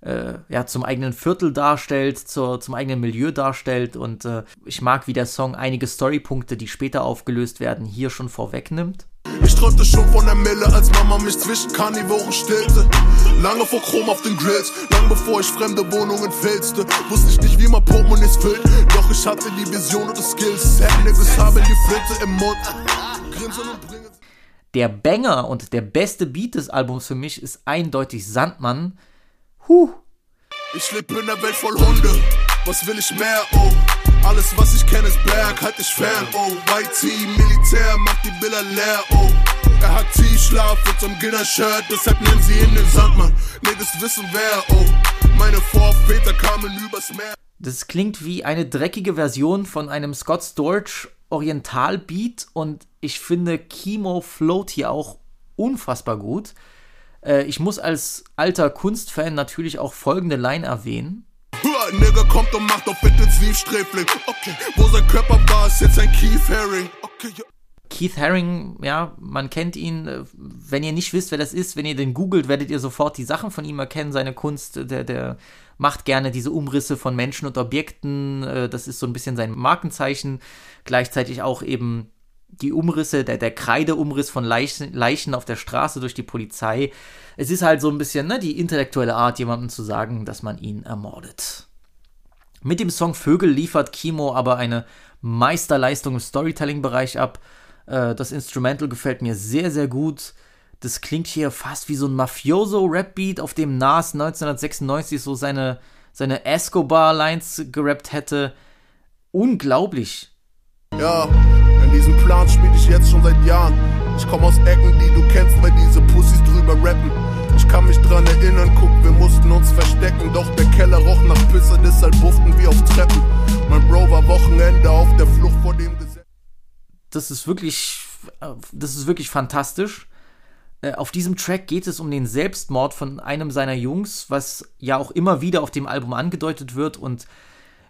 äh, ja, zum eigenen Viertel darstellt, zur, zum eigenen Milieu darstellt. Und äh, ich mag, wie der Song einige Storypunkte, die später aufgelöst werden, hier schon vorwegnimmt. Ich träumte schon von der Mille, als Mama mich zwischen Karnivoren stillte. Lange vor Chrom auf den Grills, lang bevor ich fremde Wohnungen filzte. Wusste ich nicht, wie man Portemonnaies füllt, doch ich hatte die Vision und die Skills. Niggas haben die Flinte im Mund. Grinsen und bringen. Der Banger und der beste Beat des Albums für mich ist eindeutig Sandmann. Huh. Ich lebe in der Welt voll Hunde. Was will ich mehr, oh? Alles, was ich kenne, ist Berg, halt dich fern, oh. White Tee, Militär, macht die Bilder leer, oh. Er hat T-Schlaf so einem Ginner-Shirt, deshalb nennen sie ihn den Sandmann. Niggas wissen wer, oh. Meine Vorväter kamen übers Meer. Das klingt wie eine dreckige Version von einem Scott Storch Oriental-Beat und ich finde Kimo float hier auch unfassbar gut. Äh, ich muss als alter Kunstfan natürlich auch folgende Line erwähnen. Nigger kommt und macht auf Intensivsträfling. Okay, wo sein Körper war, ist jetzt ein Keith Haring. Okay, ja. Keith Haring, ja, man kennt ihn. Wenn ihr nicht wisst, wer das ist, wenn ihr den googelt, werdet ihr sofort die Sachen von ihm erkennen. Seine Kunst, der, der macht gerne diese Umrisse von Menschen und Objekten. Äh, das ist so ein bisschen sein Markenzeichen. Gleichzeitig auch eben die Umrisse, der, der Kreideumriss von Leichen, Leichen auf der Straße durch die Polizei. Es ist halt so ein bisschen ne, die intellektuelle Art, jemandem zu sagen, dass man ihn ermordet. Mit dem Song Vögel liefert Kimo aber eine Meisterleistung im Storytelling-Bereich ab. Äh, das Instrumental gefällt mir sehr, sehr gut. Das klingt hier fast wie so ein Mafioso-Rap-Beat, auf dem Nas 1996 so seine, seine Escobar-Lines gerappt hätte. unglaublich. Ja, in diesem Plan spiele ich jetzt schon seit Jahren. Ich komme aus Ecken, die du kennst, weil diese Pussys drüber rappen. Ich kann mich dran erinnern, guck, wir mussten uns verstecken. Doch der Keller roch nach Pisse, deshalb bufften wir auf Treppen. Mein Bro war Wochenende auf der Flucht vor dem Gesetz. Das ist wirklich, äh, das ist wirklich fantastisch. Äh, auf diesem Track geht es um den Selbstmord von einem seiner Jungs, was ja auch immer wieder auf dem Album angedeutet wird und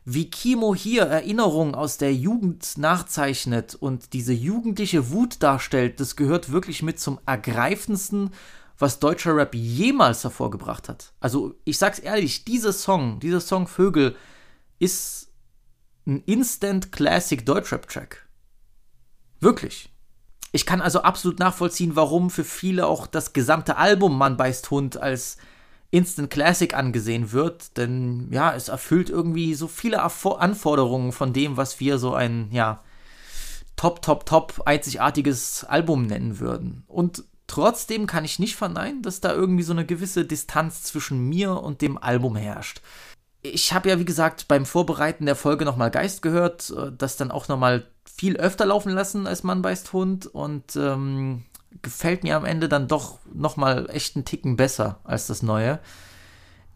wie Kimo hier Erinnerungen aus der Jugend nachzeichnet und diese jugendliche Wut darstellt, das gehört wirklich mit zum ergreifendsten, was deutscher Rap jemals hervorgebracht hat. Also ich sag's ehrlich, dieser Song, dieser Song Vögel ist ein Instant Classic Deutschrap-Track. Wirklich. Ich kann also absolut nachvollziehen, warum für viele auch das gesamte Album Mann beißt Hund als Instant Classic angesehen wird, denn ja, es erfüllt irgendwie so viele Anforderungen von dem, was wir so ein, ja, top, top, top einzigartiges Album nennen würden. Und trotzdem kann ich nicht verneinen, dass da irgendwie so eine gewisse Distanz zwischen mir und dem Album herrscht. Ich habe ja, wie gesagt, beim Vorbereiten der Folge nochmal Geist gehört, äh, das dann auch nochmal viel öfter laufen lassen als Mann beißt Hund und ähm, gefällt mir am Ende dann doch nochmal echt einen Ticken besser als das neue.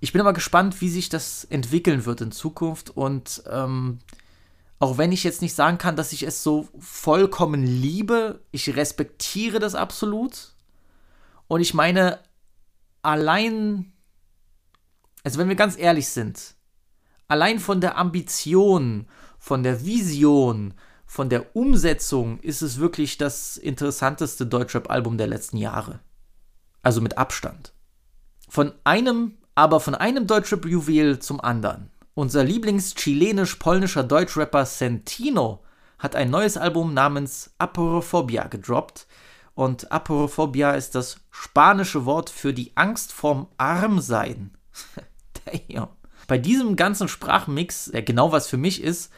Ich bin aber gespannt, wie sich das entwickeln wird in Zukunft und ähm, auch wenn ich jetzt nicht sagen kann, dass ich es so vollkommen liebe, ich respektiere das absolut. Und ich meine, allein, also wenn wir ganz ehrlich sind, allein von der Ambition, von der Vision, von der Umsetzung ist es wirklich das interessanteste Deutschrap-Album der letzten Jahre. Also mit Abstand. Von einem, aber von einem Deutschrap-Juwel zum anderen. Unser Lieblings-chilenisch-polnischer Deutschrapper Sentino hat ein neues Album namens Aporophobia gedroppt. Und Aporophobia ist das spanische Wort für die Angst vorm Armsein. Damn. Bei diesem ganzen Sprachmix, der genau was für mich ist,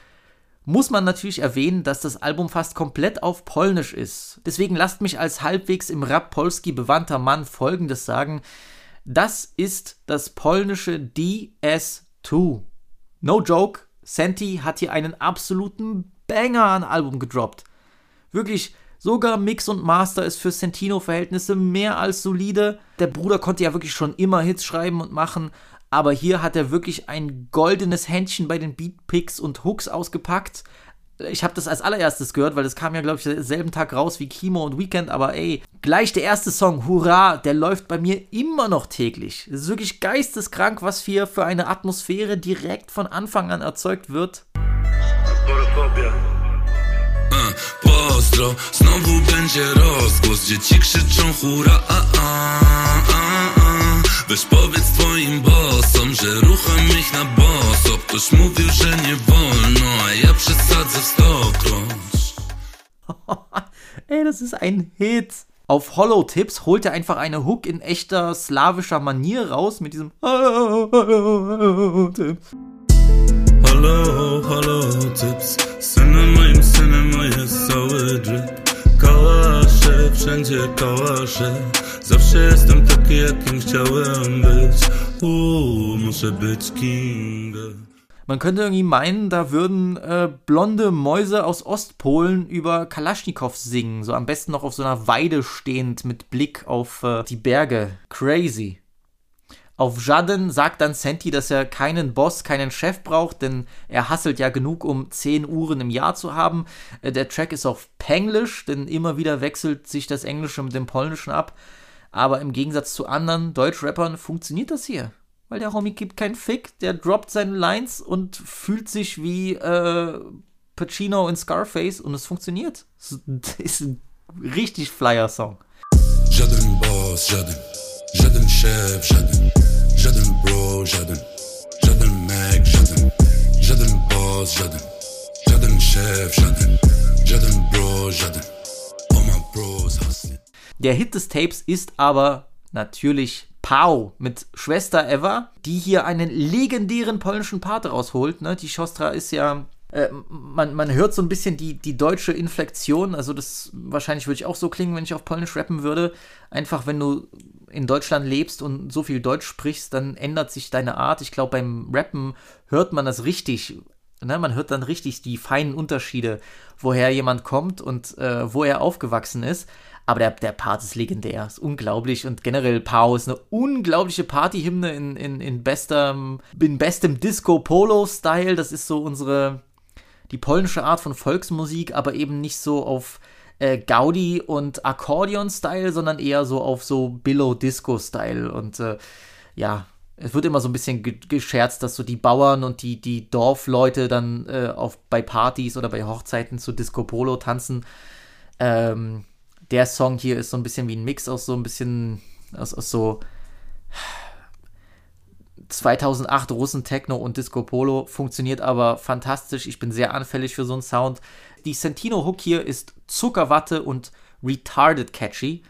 muss man natürlich erwähnen, dass das Album fast komplett auf Polnisch ist. Deswegen lasst mich als halbwegs im Rap Polski bewandter Mann folgendes sagen. Das ist das polnische DS2. No joke, Senti hat hier einen absoluten Banger an Album gedroppt. Wirklich, sogar Mix und Master ist für Sentino-Verhältnisse mehr als solide. Der Bruder konnte ja wirklich schon immer Hits schreiben und machen, aber hier hat er wirklich ein goldenes Händchen bei den Beatpicks und Hooks ausgepackt. Ich habe das als allererstes gehört, weil das kam ja, glaube ich, selben Tag raus wie Kimo und Weekend, aber ey, gleich der erste Song, Hurra, der läuft bei mir immer noch täglich. Es ist wirklich geisteskrank, was hier für eine Atmosphäre direkt von Anfang an erzeugt wird. Pozdro, znowu będzie rozgłos, dzieci krzyczą hurra, a, a. Weź powiedz twoim bossom, że rucham ich na boso Ktoś mówił, że nie wolno, a ja przesadzę w stokroć Ey, das ist ein Hit. Auf Hollow Tips holt er einfach eine Hook in echter slawischer Manier raus mit diesem Hollow Tips. Hallo, hallo Tips, synem moim synem jest cały drip Kałasze, wszędzie kałasze Zawsze jestem taki, jakim chciałem być uh, muszę być King man könnte irgendwie meinen, da würden äh, blonde Mäuse aus Ostpolen über Kalaschnikow singen. So am besten noch auf so einer Weide stehend mit Blick auf äh, die Berge. Crazy. Auf Jaden sagt dann Senti, dass er keinen Boss, keinen Chef braucht, denn er hasselt ja genug, um 10 Uhren im Jahr zu haben. Äh, der Track ist auf Penglisch, denn immer wieder wechselt sich das Englische mit dem Polnischen ab. Aber im Gegensatz zu anderen Deutschrappern funktioniert das hier. Weil der Homie gibt keinen Fick, der droppt seine Lines und fühlt sich wie äh, Pacino in Scarface und es funktioniert. Das ist ein richtig Flyer-Song. Żaden boss, żaden, żaden szef, żaden Żaden bro, żaden Żaden Mac, żaden Żaden boss, żaden Żaden szef, żaden Żaden bro, żaden Der Hit des Tapes ist aber natürlich Pau mit Schwester Eva, die hier einen legendären polnischen Part rausholt. Ne? Die Schostra ist ja äh, man, man hört so ein bisschen die, die deutsche Inflektion, also das wahrscheinlich würde ich auch so klingen, wenn ich auf Polnisch rappen würde. Einfach, wenn du in Deutschland lebst und so viel Deutsch sprichst, dann ändert sich deine Art. Ich glaube, beim Rappen hört man das richtig. Ne, man hört dann richtig die feinen Unterschiede, woher jemand kommt und äh, wo er aufgewachsen ist. Aber der, der Part ist legendär, ist unglaublich und generell Pau ist eine unglaubliche Partyhymne in, in, in, bestem, in bestem Disco-Polo-Style. Das ist so unsere, die polnische Art von Volksmusik, aber eben nicht so auf äh, Gaudi und Akkordeon-Style, sondern eher so auf so Billow-Disco-Style. Und äh, ja, es wird immer so ein bisschen gescherzt, dass so die Bauern und die, die Dorfleute dann äh, auf, bei Partys oder bei Hochzeiten zu Disco Polo tanzen. Ähm, der Song hier ist so ein bisschen wie ein Mix aus so ein bisschen aus, aus so 2008 Russen Techno und Disco Polo funktioniert aber fantastisch. Ich bin sehr anfällig für so einen Sound. Die Sentino Hook hier ist Zuckerwatte und retarded catchy.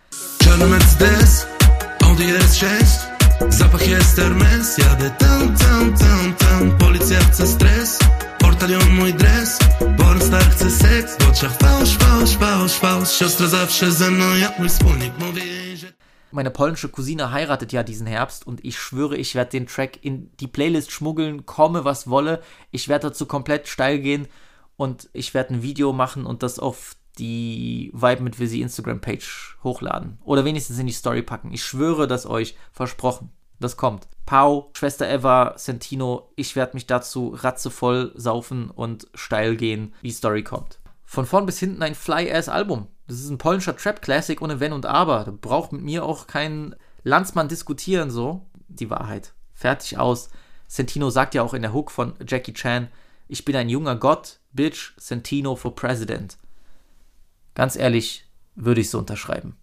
Meine polnische Cousine heiratet ja diesen Herbst und ich schwöre, ich werde den Track in die Playlist schmuggeln, komme was wolle. Ich werde dazu komplett steil gehen und ich werde ein Video machen und das auf die Vibe mit Visi Instagram-Page hochladen. Oder wenigstens in die Story packen. Ich schwöre das euch, versprochen. Das kommt. Pau, Schwester Eva, Sentino, ich werde mich dazu ratzevoll saufen und steil gehen. Die Story kommt. Von vorn bis hinten ein Fly-Ass-Album. Das ist ein polnischer Trap-Classic ohne Wenn und Aber. Da braucht mit mir auch kein Landsmann diskutieren, so. Die Wahrheit. Fertig aus. Sentino sagt ja auch in der Hook von Jackie Chan, ich bin ein junger Gott, Bitch, Sentino for President. Ganz ehrlich, würde ich so unterschreiben.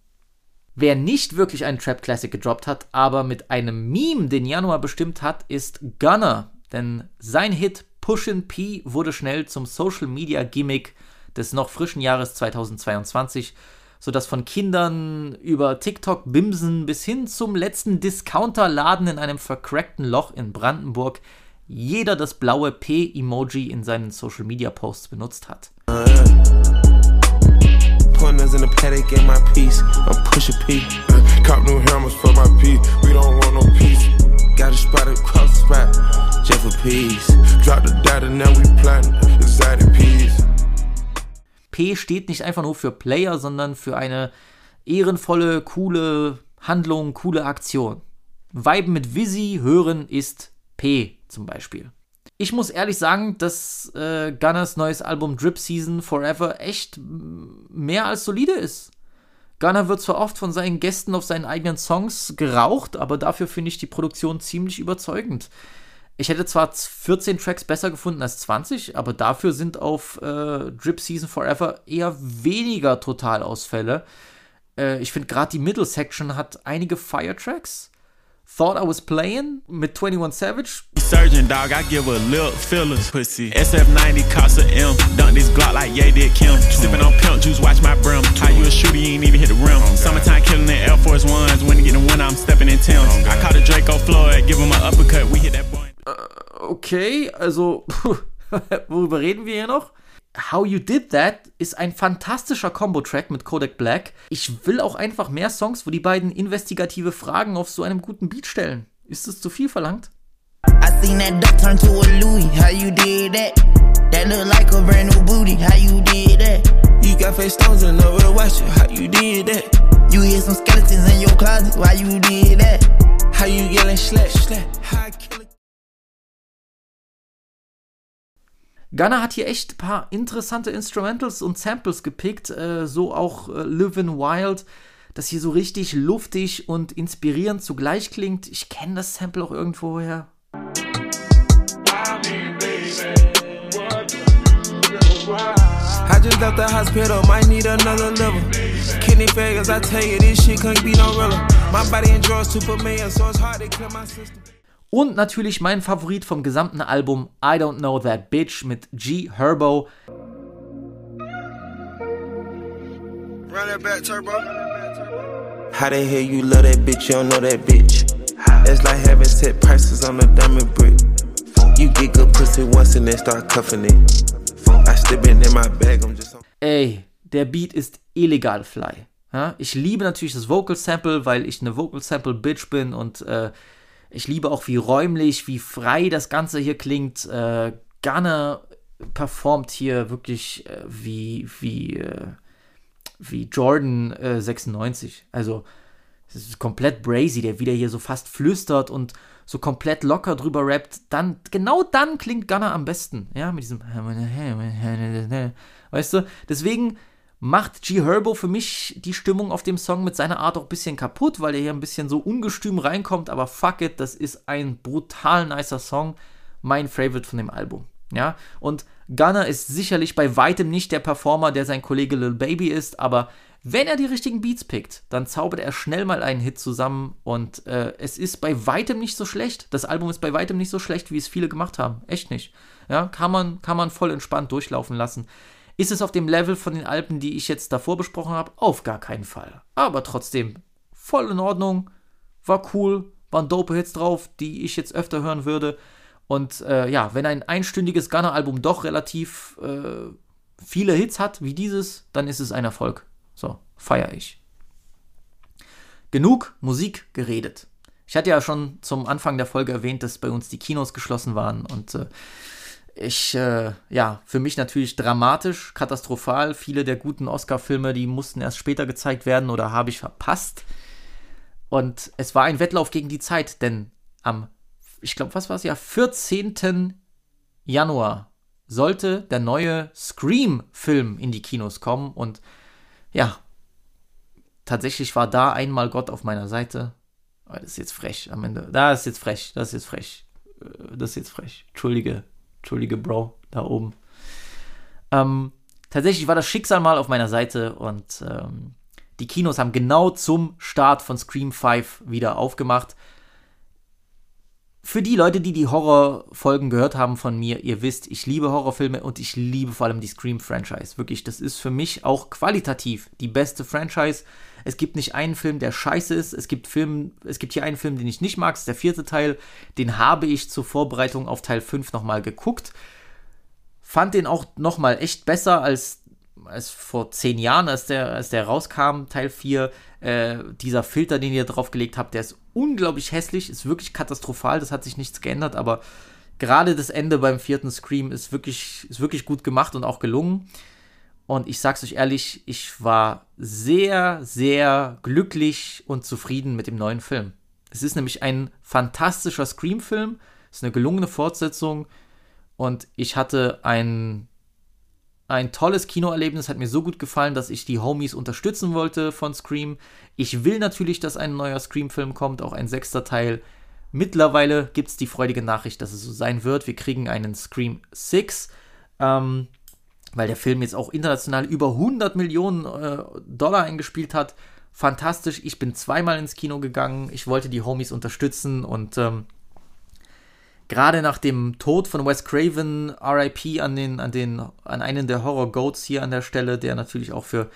Wer nicht wirklich einen Trap Classic gedroppt hat, aber mit einem Meme den Januar bestimmt hat, ist Gunner. Denn sein Hit Pushin' P wurde schnell zum Social Media Gimmick des noch frischen Jahres 2022, sodass von Kindern über TikTok Bimsen bis hin zum letzten Discounterladen in einem vercrackten Loch in Brandenburg jeder das blaue P-Emoji in seinen Social Media Posts benutzt hat. Piece. Jeff a peace. Drop the data, now we planting. Excited peace. Steht nicht einfach nur für Player, sondern für eine ehrenvolle, coole Handlung, coole Aktion. Weiben mit Visi hören ist P zum Beispiel. Ich muss ehrlich sagen, dass äh, Gunners neues Album Drip Season Forever echt mehr als solide ist. Gunner wird zwar oft von seinen Gästen auf seinen eigenen Songs geraucht, aber dafür finde ich die Produktion ziemlich überzeugend. Ich hätte zwar 14 Tracks besser gefunden als 20, aber dafür sind auf äh, Drip Season Forever eher weniger Totalausfälle. Äh, ich finde gerade die Middle Section hat einige Fire Tracks. Thought I was playing mit 21 Savage. Surgeon dog, I give a lip fillers pussy. SF90 cost a M. Dunk this Glock like Ye did Kim. Sipping on pimp juice, watch my brim. How you a shooter, you ain't even hit the rim. Summertime killing the Air Force Ones. When you get the winter, I'm stepping in Tim's. I caught a Draco Floyd, give him an uppercut, we hit that okay, also, worüber reden wir hier noch? How You Did That ist ein fantastischer Combo-Track mit Kodak Black. Ich will auch einfach mehr Songs, wo die beiden investigative Fragen auf so einem guten Beat stellen. Ist es zu viel verlangt? I seen that duck turn to a Louis. How you did that? That look like a brand new booty. How you did that? You got face stones and to wash it. How you did that? You hear some skeletons in your closet. Why you did that? How you getting slapped? How I kill it? Gunner hat hier echt ein paar interessante Instrumentals und Samples gepickt, äh, so auch äh, Livin' Wild, das hier so richtig luftig und inspirierend zugleich klingt. Ich kenne das Sample auch irgendwoher. I just left the hospital, might need another liver. Kidney failures, I tell you, this shit couldn't be no realer. My body enjoys super million, so it's hard to clear my system. Und natürlich mein Favorit vom gesamten Album I Don't Know That Bitch mit G Herbo. Back, turbo. How the hell you love that bitch? You don't know that bitch. It's like having set prices on a diamond brick. You get good pussy once and then start cuffing it. I step in my bag, I'm just. Ey, der Beat ist illegal fly. Ja, ich liebe natürlich das Vocal Sample, weil ich eine Vocal Sample Bitch bin und äh, ich liebe auch, wie räumlich, wie frei das Ganze hier klingt. Äh, Gunner performt hier wirklich äh, wie, wie, äh, wie Jordan äh, 96. Also, es ist komplett brazy, der wieder hier so fast flüstert und so komplett locker drüber rappt. Dann, genau dann klingt Gunner am besten. Ja, mit diesem. Weißt du? Deswegen macht G Herbo für mich die Stimmung auf dem Song mit seiner Art auch ein bisschen kaputt, weil er hier ein bisschen so ungestüm reinkommt, aber fuck it, das ist ein brutal nicer Song. Mein Favorite von dem Album. Ja, und Gunner ist sicherlich bei weitem nicht der Performer, der sein Kollege Lil Baby ist, aber wenn er die richtigen Beats pickt, dann zaubert er schnell mal einen Hit zusammen und äh, es ist bei weitem nicht so schlecht. Das Album ist bei weitem nicht so schlecht, wie es viele gemacht haben. Echt nicht. Ja, kann man, kann man voll entspannt durchlaufen lassen. Ist es auf dem Level von den Alben, die ich jetzt davor besprochen habe? Auf gar keinen Fall. Aber trotzdem, voll in Ordnung. War cool. Waren dope Hits drauf, die ich jetzt öfter hören würde. Und äh, ja, wenn ein einstündiges Gunner-Album doch relativ äh, viele Hits hat, wie dieses, dann ist es ein Erfolg. So, feiere ich. Genug Musik geredet. Ich hatte ja schon zum Anfang der Folge erwähnt, dass bei uns die Kinos geschlossen waren und äh, ich, äh, ja, für mich natürlich dramatisch, katastrophal. Viele der guten Oscar-Filme, die mussten erst später gezeigt werden oder habe ich verpasst. Und es war ein Wettlauf gegen die Zeit, denn am, ich glaube, was war es ja, 14. Januar sollte der neue Scream-Film in die Kinos kommen und ja, tatsächlich war da einmal Gott auf meiner Seite. Das ist jetzt frech am Ende. Da ist jetzt frech, das ist jetzt frech. Äh, das ist jetzt frech. Entschuldige, Entschuldige, Bro, da oben. Ähm, tatsächlich war das Schicksal mal auf meiner Seite und ähm, die Kinos haben genau zum Start von Scream 5 wieder aufgemacht. Für die Leute, die die Horrorfolgen gehört haben von mir, ihr wisst, ich liebe Horrorfilme und ich liebe vor allem die Scream-Franchise. Wirklich, das ist für mich auch qualitativ die beste Franchise. Es gibt nicht einen Film, der scheiße ist. Es gibt, Film, es gibt hier einen Film, den ich nicht mag, das ist der vierte Teil. Den habe ich zur Vorbereitung auf Teil 5 nochmal geguckt. Fand den auch nochmal echt besser als, als vor zehn Jahren, als der, als der rauskam, Teil 4. Äh, dieser Filter, den ihr draufgelegt habt, der ist unglaublich hässlich, ist wirklich katastrophal, das hat sich nichts geändert, aber gerade das Ende beim vierten Scream ist wirklich, ist wirklich gut gemacht und auch gelungen. Und ich sag's euch ehrlich, ich war sehr, sehr glücklich und zufrieden mit dem neuen Film. Es ist nämlich ein fantastischer Scream-Film, es ist eine gelungene Fortsetzung und ich hatte ein, ein tolles Kinoerlebnis, hat mir so gut gefallen, dass ich die Homies unterstützen wollte von Scream. Ich will natürlich, dass ein neuer Scream-Film kommt, auch ein sechster Teil. Mittlerweile gibt es die freudige Nachricht, dass es so sein wird. Wir kriegen einen Scream 6. Ähm, weil der Film jetzt auch international über 100 Millionen äh, Dollar eingespielt hat. Fantastisch. Ich bin zweimal ins Kino gegangen. Ich wollte die Homies unterstützen und ähm, gerade nach dem Tod von Wes Craven, RIP an den, an den, an einen der Horror Goats hier an der Stelle, der natürlich auch für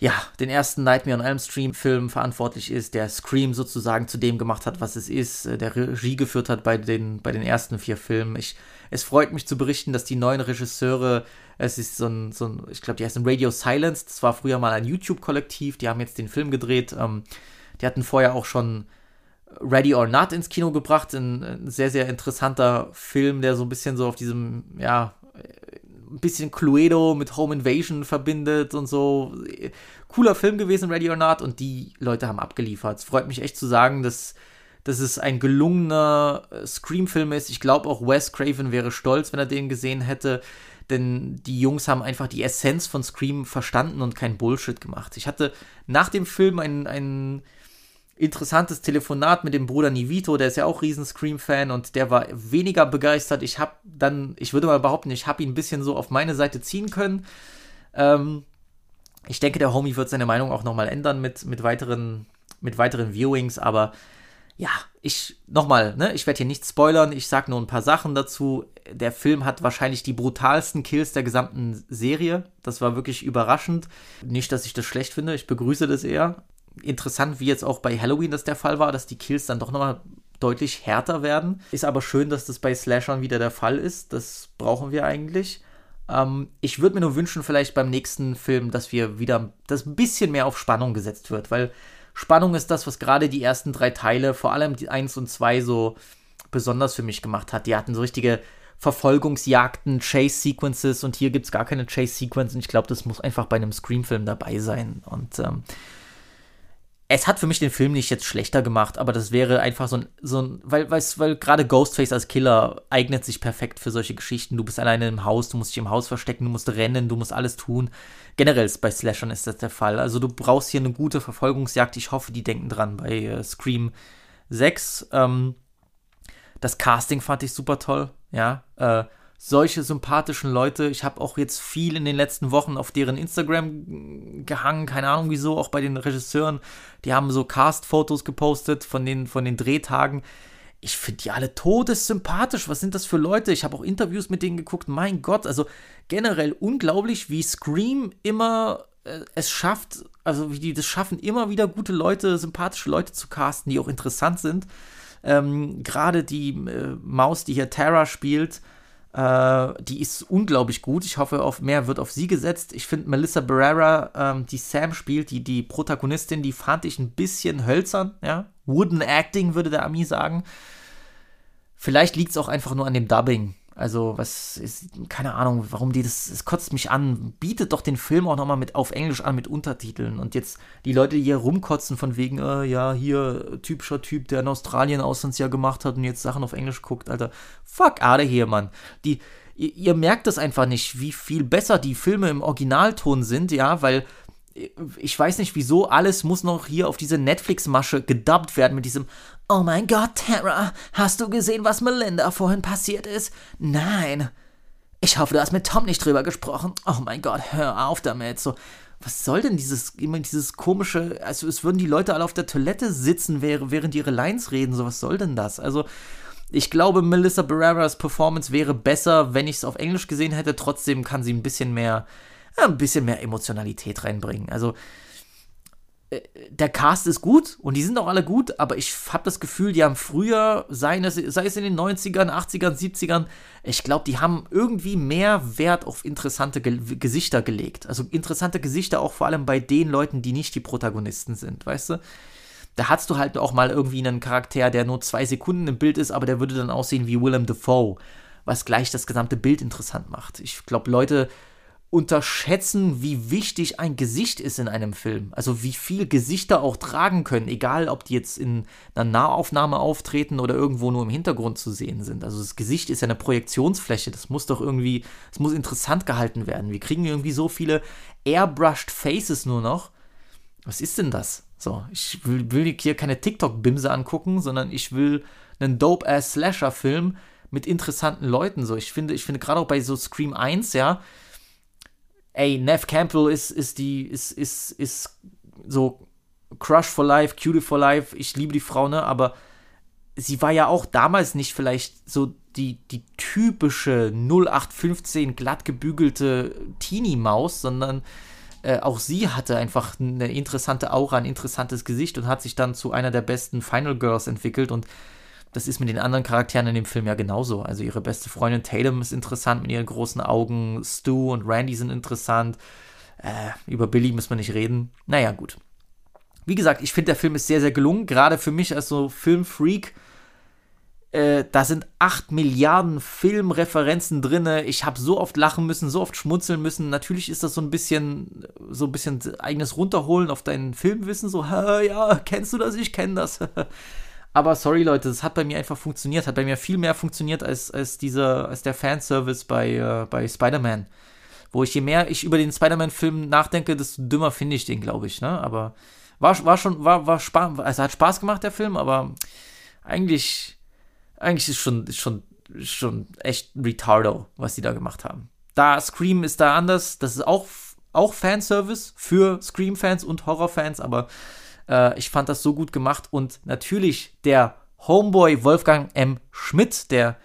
ja, den ersten Nightmare on Elm Street Film verantwortlich ist, der Scream sozusagen zu dem gemacht hat, was es ist, äh, der Regie geführt hat bei den, bei den ersten vier Filmen. Ich, es freut mich zu berichten, dass die neuen Regisseure, es ist so ein, so ein ich glaube, die heißen Radio Silence, das war früher mal ein YouTube-Kollektiv, die haben jetzt den Film gedreht. Ähm, die hatten vorher auch schon Ready or Not ins Kino gebracht, ein, ein sehr, sehr interessanter Film, der so ein bisschen so auf diesem, ja, ein bisschen Cluedo mit Home Invasion verbindet und so. Cooler Film gewesen, Ready or Not, und die Leute haben abgeliefert. Es freut mich echt zu sagen, dass, dass es ein gelungener äh, Scream-Film ist. Ich glaube auch Wes Craven wäre stolz, wenn er den gesehen hätte, denn die Jungs haben einfach die Essenz von Scream verstanden und kein Bullshit gemacht. Ich hatte nach dem Film einen, einen interessantes Telefonat mit dem Bruder Nivito, der ist ja auch riesen Scream-Fan und der war weniger begeistert. Ich habe dann, ich würde mal behaupten, ich habe ihn ein bisschen so auf meine Seite ziehen können. Ähm, ich denke, der Homie wird seine Meinung auch nochmal ändern mit, mit, weiteren, mit weiteren Viewings, aber ja, ich, nochmal, ne, ich werde hier nicht spoilern, ich sage nur ein paar Sachen dazu. Der Film hat wahrscheinlich die brutalsten Kills der gesamten Serie. Das war wirklich überraschend. Nicht, dass ich das schlecht finde, ich begrüße das eher interessant, wie jetzt auch bei Halloween das der Fall war, dass die Kills dann doch nochmal deutlich härter werden. Ist aber schön, dass das bei Slashern wieder der Fall ist. Das brauchen wir eigentlich. Ähm, ich würde mir nur wünschen, vielleicht beim nächsten Film, dass wir wieder, dass ein bisschen mehr auf Spannung gesetzt wird, weil Spannung ist das, was gerade die ersten drei Teile, vor allem die 1 und 2, so besonders für mich gemacht hat. Die hatten so richtige Verfolgungsjagden, Chase-Sequences und hier gibt es gar keine Chase-Sequences. Ich glaube, das muss einfach bei einem Scream-Film dabei sein. Und ähm, es hat für mich den Film nicht jetzt schlechter gemacht, aber das wäre einfach so ein, so ein weil, weil, weil gerade Ghostface als Killer eignet sich perfekt für solche Geschichten. Du bist alleine im Haus, du musst dich im Haus verstecken, du musst rennen, du musst alles tun. Generell bei Slashern ist das der Fall. Also du brauchst hier eine gute Verfolgungsjagd. Ich hoffe, die denken dran bei äh, Scream 6. Ähm, das Casting fand ich super toll, ja. Äh, solche sympathischen Leute. Ich habe auch jetzt viel in den letzten Wochen auf deren Instagram gehangen, keine Ahnung wieso, auch bei den Regisseuren. Die haben so Cast-Fotos gepostet von den, von den Drehtagen. Ich finde die alle todessympathisch. Was sind das für Leute? Ich habe auch Interviews mit denen geguckt. Mein Gott, also generell unglaublich, wie Scream immer äh, es schafft, also wie die das schaffen, immer wieder gute Leute, sympathische Leute zu casten, die auch interessant sind. Ähm, Gerade die äh, Maus, die hier Tara spielt, äh, die ist unglaublich gut. Ich hoffe, auf mehr wird auf sie gesetzt. Ich finde Melissa Barrera, ähm, die Sam spielt, die, die Protagonistin, die fand ich ein bisschen hölzern, ja. Wooden Acting, würde der Ami sagen. Vielleicht liegt es auch einfach nur an dem Dubbing. Also, was ist, keine Ahnung, warum die das, es kotzt mich an. Bietet doch den Film auch nochmal mit auf Englisch an mit Untertiteln. Und jetzt die Leute, die hier rumkotzen von wegen, äh, ja, hier, typischer Typ, der in Australien Auslandsjahr gemacht hat und jetzt Sachen auf Englisch guckt, Alter. Fuck of here, Mann. Die, ihr, ihr merkt das einfach nicht, wie viel besser die Filme im Originalton sind, ja, weil ich weiß nicht wieso, alles muss noch hier auf diese Netflix-Masche gedubbt werden mit diesem Oh mein Gott, Tara, hast du gesehen, was Melinda vorhin passiert ist? Nein. Ich hoffe, du hast mit Tom nicht drüber gesprochen. Oh mein Gott, hör auf damit. So, was soll denn dieses, immer dieses komische, also es würden die Leute alle auf der Toilette sitzen, während ihre Lines reden, so was soll denn das? Also, ich glaube, Melissa Barreras Performance wäre besser, wenn ich es auf Englisch gesehen hätte. Trotzdem kann sie ein bisschen mehr, ein bisschen mehr Emotionalität reinbringen. Also, äh, der Cast ist gut und die sind auch alle gut, aber ich habe das Gefühl, die haben früher, sei es, in den 90ern, 80ern, 70ern, ich glaube, die haben irgendwie mehr Wert auf interessante Ge Gesichter gelegt. Also interessante Gesichter auch vor allem bei den Leuten, die nicht die Protagonisten sind, weißt du? Da hast du halt auch mal irgendwie einen Charakter, der nur zwei Sekunden im Bild ist, aber der würde dann aussehen wie Willem Dafoe, was gleich das gesamte Bild interessant macht. Ich glaube, Leute unterschätzen, wie wichtig ein Gesicht ist in einem Film. Also wie viel Gesichter auch tragen können, egal ob die jetzt in einer Nahaufnahme auftreten oder irgendwo nur im Hintergrund zu sehen sind. Also das Gesicht ist ja eine Projektionsfläche, das muss doch irgendwie, es muss interessant gehalten werden. Wir kriegen irgendwie so viele airbrushed Faces nur noch. Was ist denn das? So, ich will, will hier keine TikTok-Bimse angucken, sondern ich will einen Dope-Ass-Slasher-Film mit interessanten Leuten. So, ich finde, ich finde gerade auch bei so Scream 1, ja, ey, Nev Campbell ist, ist die, ist, ist, ist so Crush for Life, Cutie for Life, ich liebe die Frau, ne, aber sie war ja auch damals nicht vielleicht so die, die typische 0815 glatt gebügelte Teenie-Maus, sondern äh, auch sie hatte einfach eine interessante Aura, ein interessantes Gesicht und hat sich dann zu einer der besten Final Girls entwickelt und das ist mit den anderen Charakteren in dem Film ja genauso. Also ihre beste Freundin Tatum ist interessant mit ihren großen Augen, Stu und Randy sind interessant. Äh, über Billy müssen wir nicht reden. Naja, gut. Wie gesagt, ich finde, der Film ist sehr, sehr gelungen. Gerade für mich als so Filmfreak. Äh, da sind 8 Milliarden Filmreferenzen drin. Ich habe so oft lachen müssen, so oft schmunzeln müssen. Natürlich ist das so ein bisschen, so ein bisschen eigenes Runterholen auf dein Filmwissen. So, ja, kennst du das? Ich kenne das. Aber sorry, Leute, das hat bei mir einfach funktioniert. Hat bei mir viel mehr funktioniert als, als, dieser, als der Fanservice bei, äh, bei Spider-Man. Wo ich je mehr ich über den Spider-Man-Film nachdenke, desto dümmer finde ich den, glaube ich. Ne? Aber war, war schon, war, war Spaß, also hat Spaß gemacht, der Film, aber eigentlich, eigentlich ist schon, schon, schon echt retardo, was die da gemacht haben. Da Scream ist da anders, das ist auch, auch Fanservice für Scream-Fans und Horror-Fans, aber äh, ich fand das so gut gemacht und natürlich der Homeboy Wolfgang M. Schmidt, der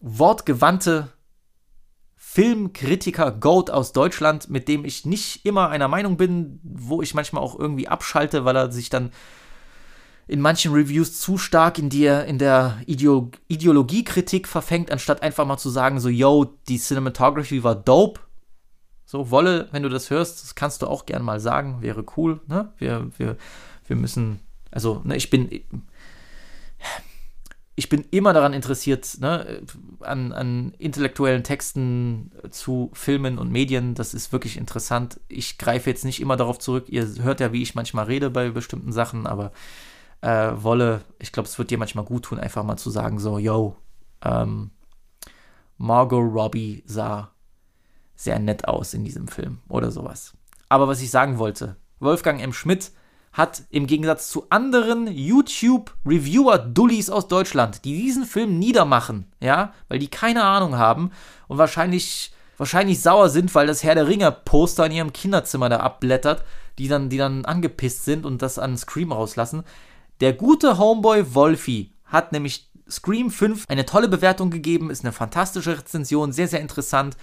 wortgewandte Filmkritiker Goat aus Deutschland, mit dem ich nicht immer einer Meinung bin, wo ich manchmal auch irgendwie abschalte, weil er sich dann in manchen Reviews zu stark in, die, in der Ideo Ideologiekritik verfängt, anstatt einfach mal zu sagen, so, yo, die Cinematography war dope, so, Wolle, wenn du das hörst, das kannst du auch gerne mal sagen, wäre cool. Ne? Wir, wir, wir müssen, also, ne, ich bin, ich bin immer daran interessiert, ne, an, an intellektuellen Texten zu Filmen und Medien. Das ist wirklich interessant. Ich greife jetzt nicht immer darauf zurück. Ihr hört ja, wie ich manchmal rede bei bestimmten Sachen, aber äh, Wolle, ich glaube, es wird dir manchmal gut tun, einfach mal zu sagen, so, yo, ähm, Margot Robbie sah sehr nett aus in diesem Film oder sowas. Aber was ich sagen wollte, Wolfgang M. Schmidt hat im Gegensatz zu anderen YouTube-Reviewer-Dullis aus Deutschland, die diesen Film niedermachen, ja, weil die keine Ahnung haben und wahrscheinlich, wahrscheinlich sauer sind, weil das Herr der Ringe-Poster in ihrem Kinderzimmer da abblättert, die dann, die dann angepisst sind und das an Scream rauslassen. Der gute Homeboy Wolfie hat nämlich Scream 5 eine tolle Bewertung gegeben, ist eine fantastische Rezension, sehr, sehr interessant.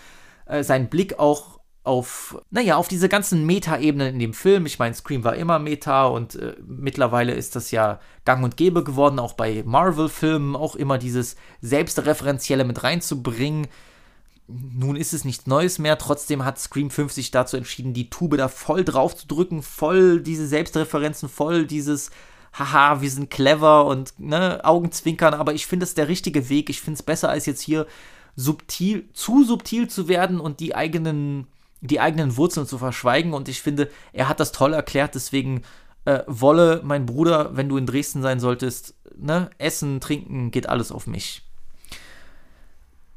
Äh, sein Blick auch auf, naja, auf diese ganzen Meta-Ebenen in dem Film. Ich meine, Scream war immer Meta und äh, mittlerweile ist das ja gang und gäbe geworden, auch bei Marvel-Filmen, auch immer dieses Selbstreferenzielle mit reinzubringen. Nun ist es nichts Neues mehr, trotzdem hat Scream 5 sich dazu entschieden, die Tube da voll drauf zu drücken, voll diese Selbstreferenzen, voll dieses haha, wir sind clever und ne, Augenzwinkern, aber ich finde es der richtige Weg. Ich finde es besser, als jetzt hier subtil, zu subtil zu werden und die eigenen die eigenen Wurzeln zu verschweigen. Und ich finde, er hat das toll erklärt. Deswegen äh, Wolle, mein Bruder, wenn du in Dresden sein solltest, ne, Essen, Trinken, geht alles auf mich.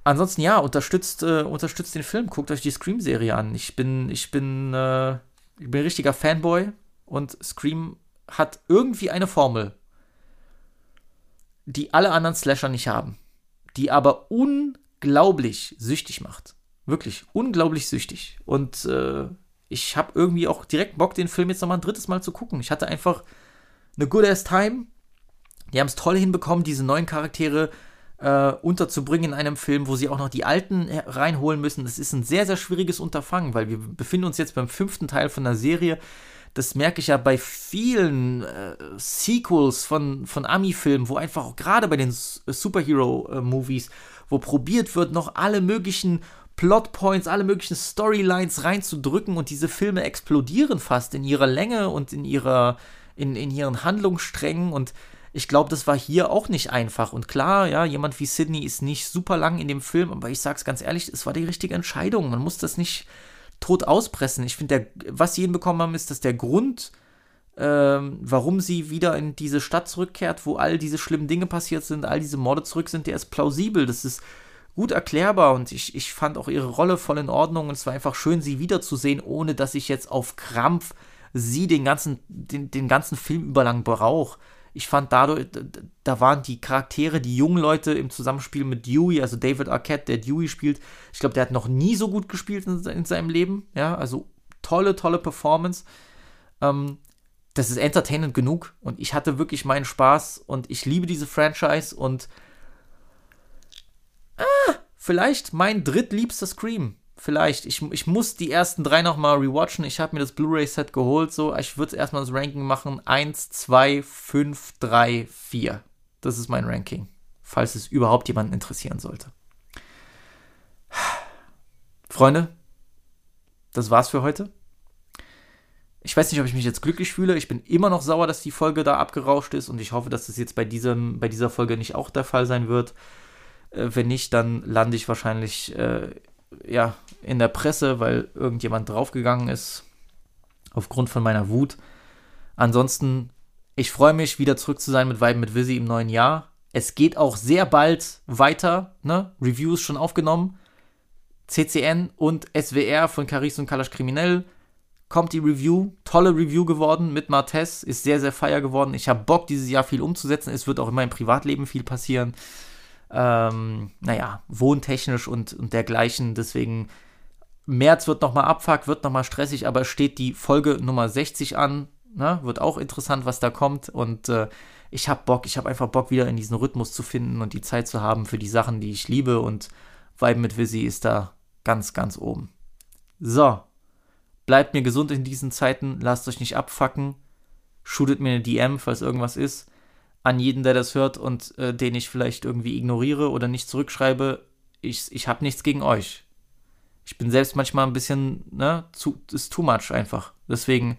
Ansonsten ja, unterstützt, äh, unterstützt den Film, guckt euch die Scream-Serie an. Ich bin, ich bin, äh, ich bin ein richtiger Fanboy und Scream hat irgendwie eine Formel, die alle anderen Slasher nicht haben, die aber unglaublich süchtig macht. Wirklich unglaublich süchtig. Und äh, ich habe irgendwie auch direkt Bock, den Film jetzt nochmal ein drittes Mal zu gucken. Ich hatte einfach eine good ass time. Die haben es toll hinbekommen, diese neuen Charaktere äh, unterzubringen in einem Film, wo sie auch noch die alten reinholen müssen. Das ist ein sehr, sehr schwieriges Unterfangen, weil wir befinden uns jetzt beim fünften Teil von der Serie. Das merke ich ja bei vielen äh, Sequels von, von Ami-Filmen, wo einfach gerade bei den Superhero-Movies, wo probiert wird, noch alle möglichen Plotpoints, alle möglichen Storylines reinzudrücken und diese Filme explodieren fast in ihrer Länge und in ihrer, in, in ihren Handlungssträngen und ich glaube, das war hier auch nicht einfach. Und klar, ja, jemand wie Sidney ist nicht super lang in dem Film, aber ich sag's ganz ehrlich, es war die richtige Entscheidung. Man muss das nicht tot auspressen. Ich finde, was sie hinbekommen haben, ist, dass der Grund, ähm, warum sie wieder in diese Stadt zurückkehrt, wo all diese schlimmen Dinge passiert sind, all diese Morde zurück sind, der ist plausibel. Das ist gut erklärbar und ich, ich fand auch ihre Rolle voll in Ordnung und es war einfach schön, sie wiederzusehen, ohne dass ich jetzt auf Krampf sie den ganzen, den, den ganzen Film überlang brauche. Ich fand dadurch, da waren die Charaktere, die jungen Leute im Zusammenspiel mit Dewey, also David Arquette, der Dewey spielt, ich glaube, der hat noch nie so gut gespielt in, in seinem Leben. Ja, also tolle, tolle Performance. Ähm, das ist entertainend genug und ich hatte wirklich meinen Spaß und ich liebe diese Franchise und ah, vielleicht mein drittliebster Scream. Vielleicht. Ich, ich muss die ersten drei nochmal rewatchen. Ich habe mir das Blu-ray-Set geholt. So, ich würde erstmal das Ranking machen. 1, 2, 5, 3, 4. Das ist mein Ranking. Falls es überhaupt jemanden interessieren sollte. Freunde, das war's für heute. Ich weiß nicht, ob ich mich jetzt glücklich fühle. Ich bin immer noch sauer, dass die Folge da abgerauscht ist und ich hoffe, dass das jetzt bei, diesem, bei dieser Folge nicht auch der Fall sein wird. Äh, wenn nicht, dann lande ich wahrscheinlich äh, ja, in der Presse, weil irgendjemand draufgegangen ist aufgrund von meiner Wut. Ansonsten, ich freue mich, wieder zurück zu sein mit Vibe mit Visi im neuen Jahr. Es geht auch sehr bald weiter, ne? Reviews schon aufgenommen. CCN und SWR von Caris und Kalash Kriminell kommt die Review. Tolle Review geworden mit Martes. Ist sehr, sehr feier geworden. Ich habe Bock, dieses Jahr viel umzusetzen. Es wird auch in meinem Privatleben viel passieren ähm, naja, wohntechnisch und, und dergleichen. Deswegen, März wird nochmal Abfuck, wird nochmal stressig, aber steht die Folge Nummer 60 an. Ne? Wird auch interessant, was da kommt. Und äh, ich habe Bock, ich habe einfach Bock, wieder in diesen Rhythmus zu finden und die Zeit zu haben für die Sachen, die ich liebe. Und Vibe mit Visi ist da ganz, ganz oben. So, bleibt mir gesund in diesen Zeiten, lasst euch nicht abfacken, shootet mir eine DM, falls irgendwas ist an jeden, der das hört und äh, den ich vielleicht irgendwie ignoriere oder nicht zurückschreibe, ich, ich habe nichts gegen euch. Ich bin selbst manchmal ein bisschen, ne, zu, ist too much einfach. Deswegen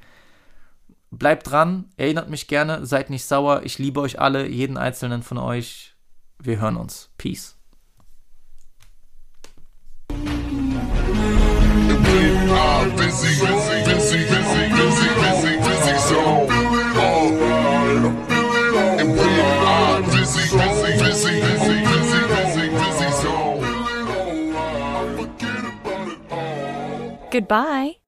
bleibt dran, erinnert mich gerne, seid nicht sauer. Ich liebe euch alle, jeden einzelnen von euch. Wir hören uns. Peace. busy, busy, busy, busy, busy, busy, busy Goodbye.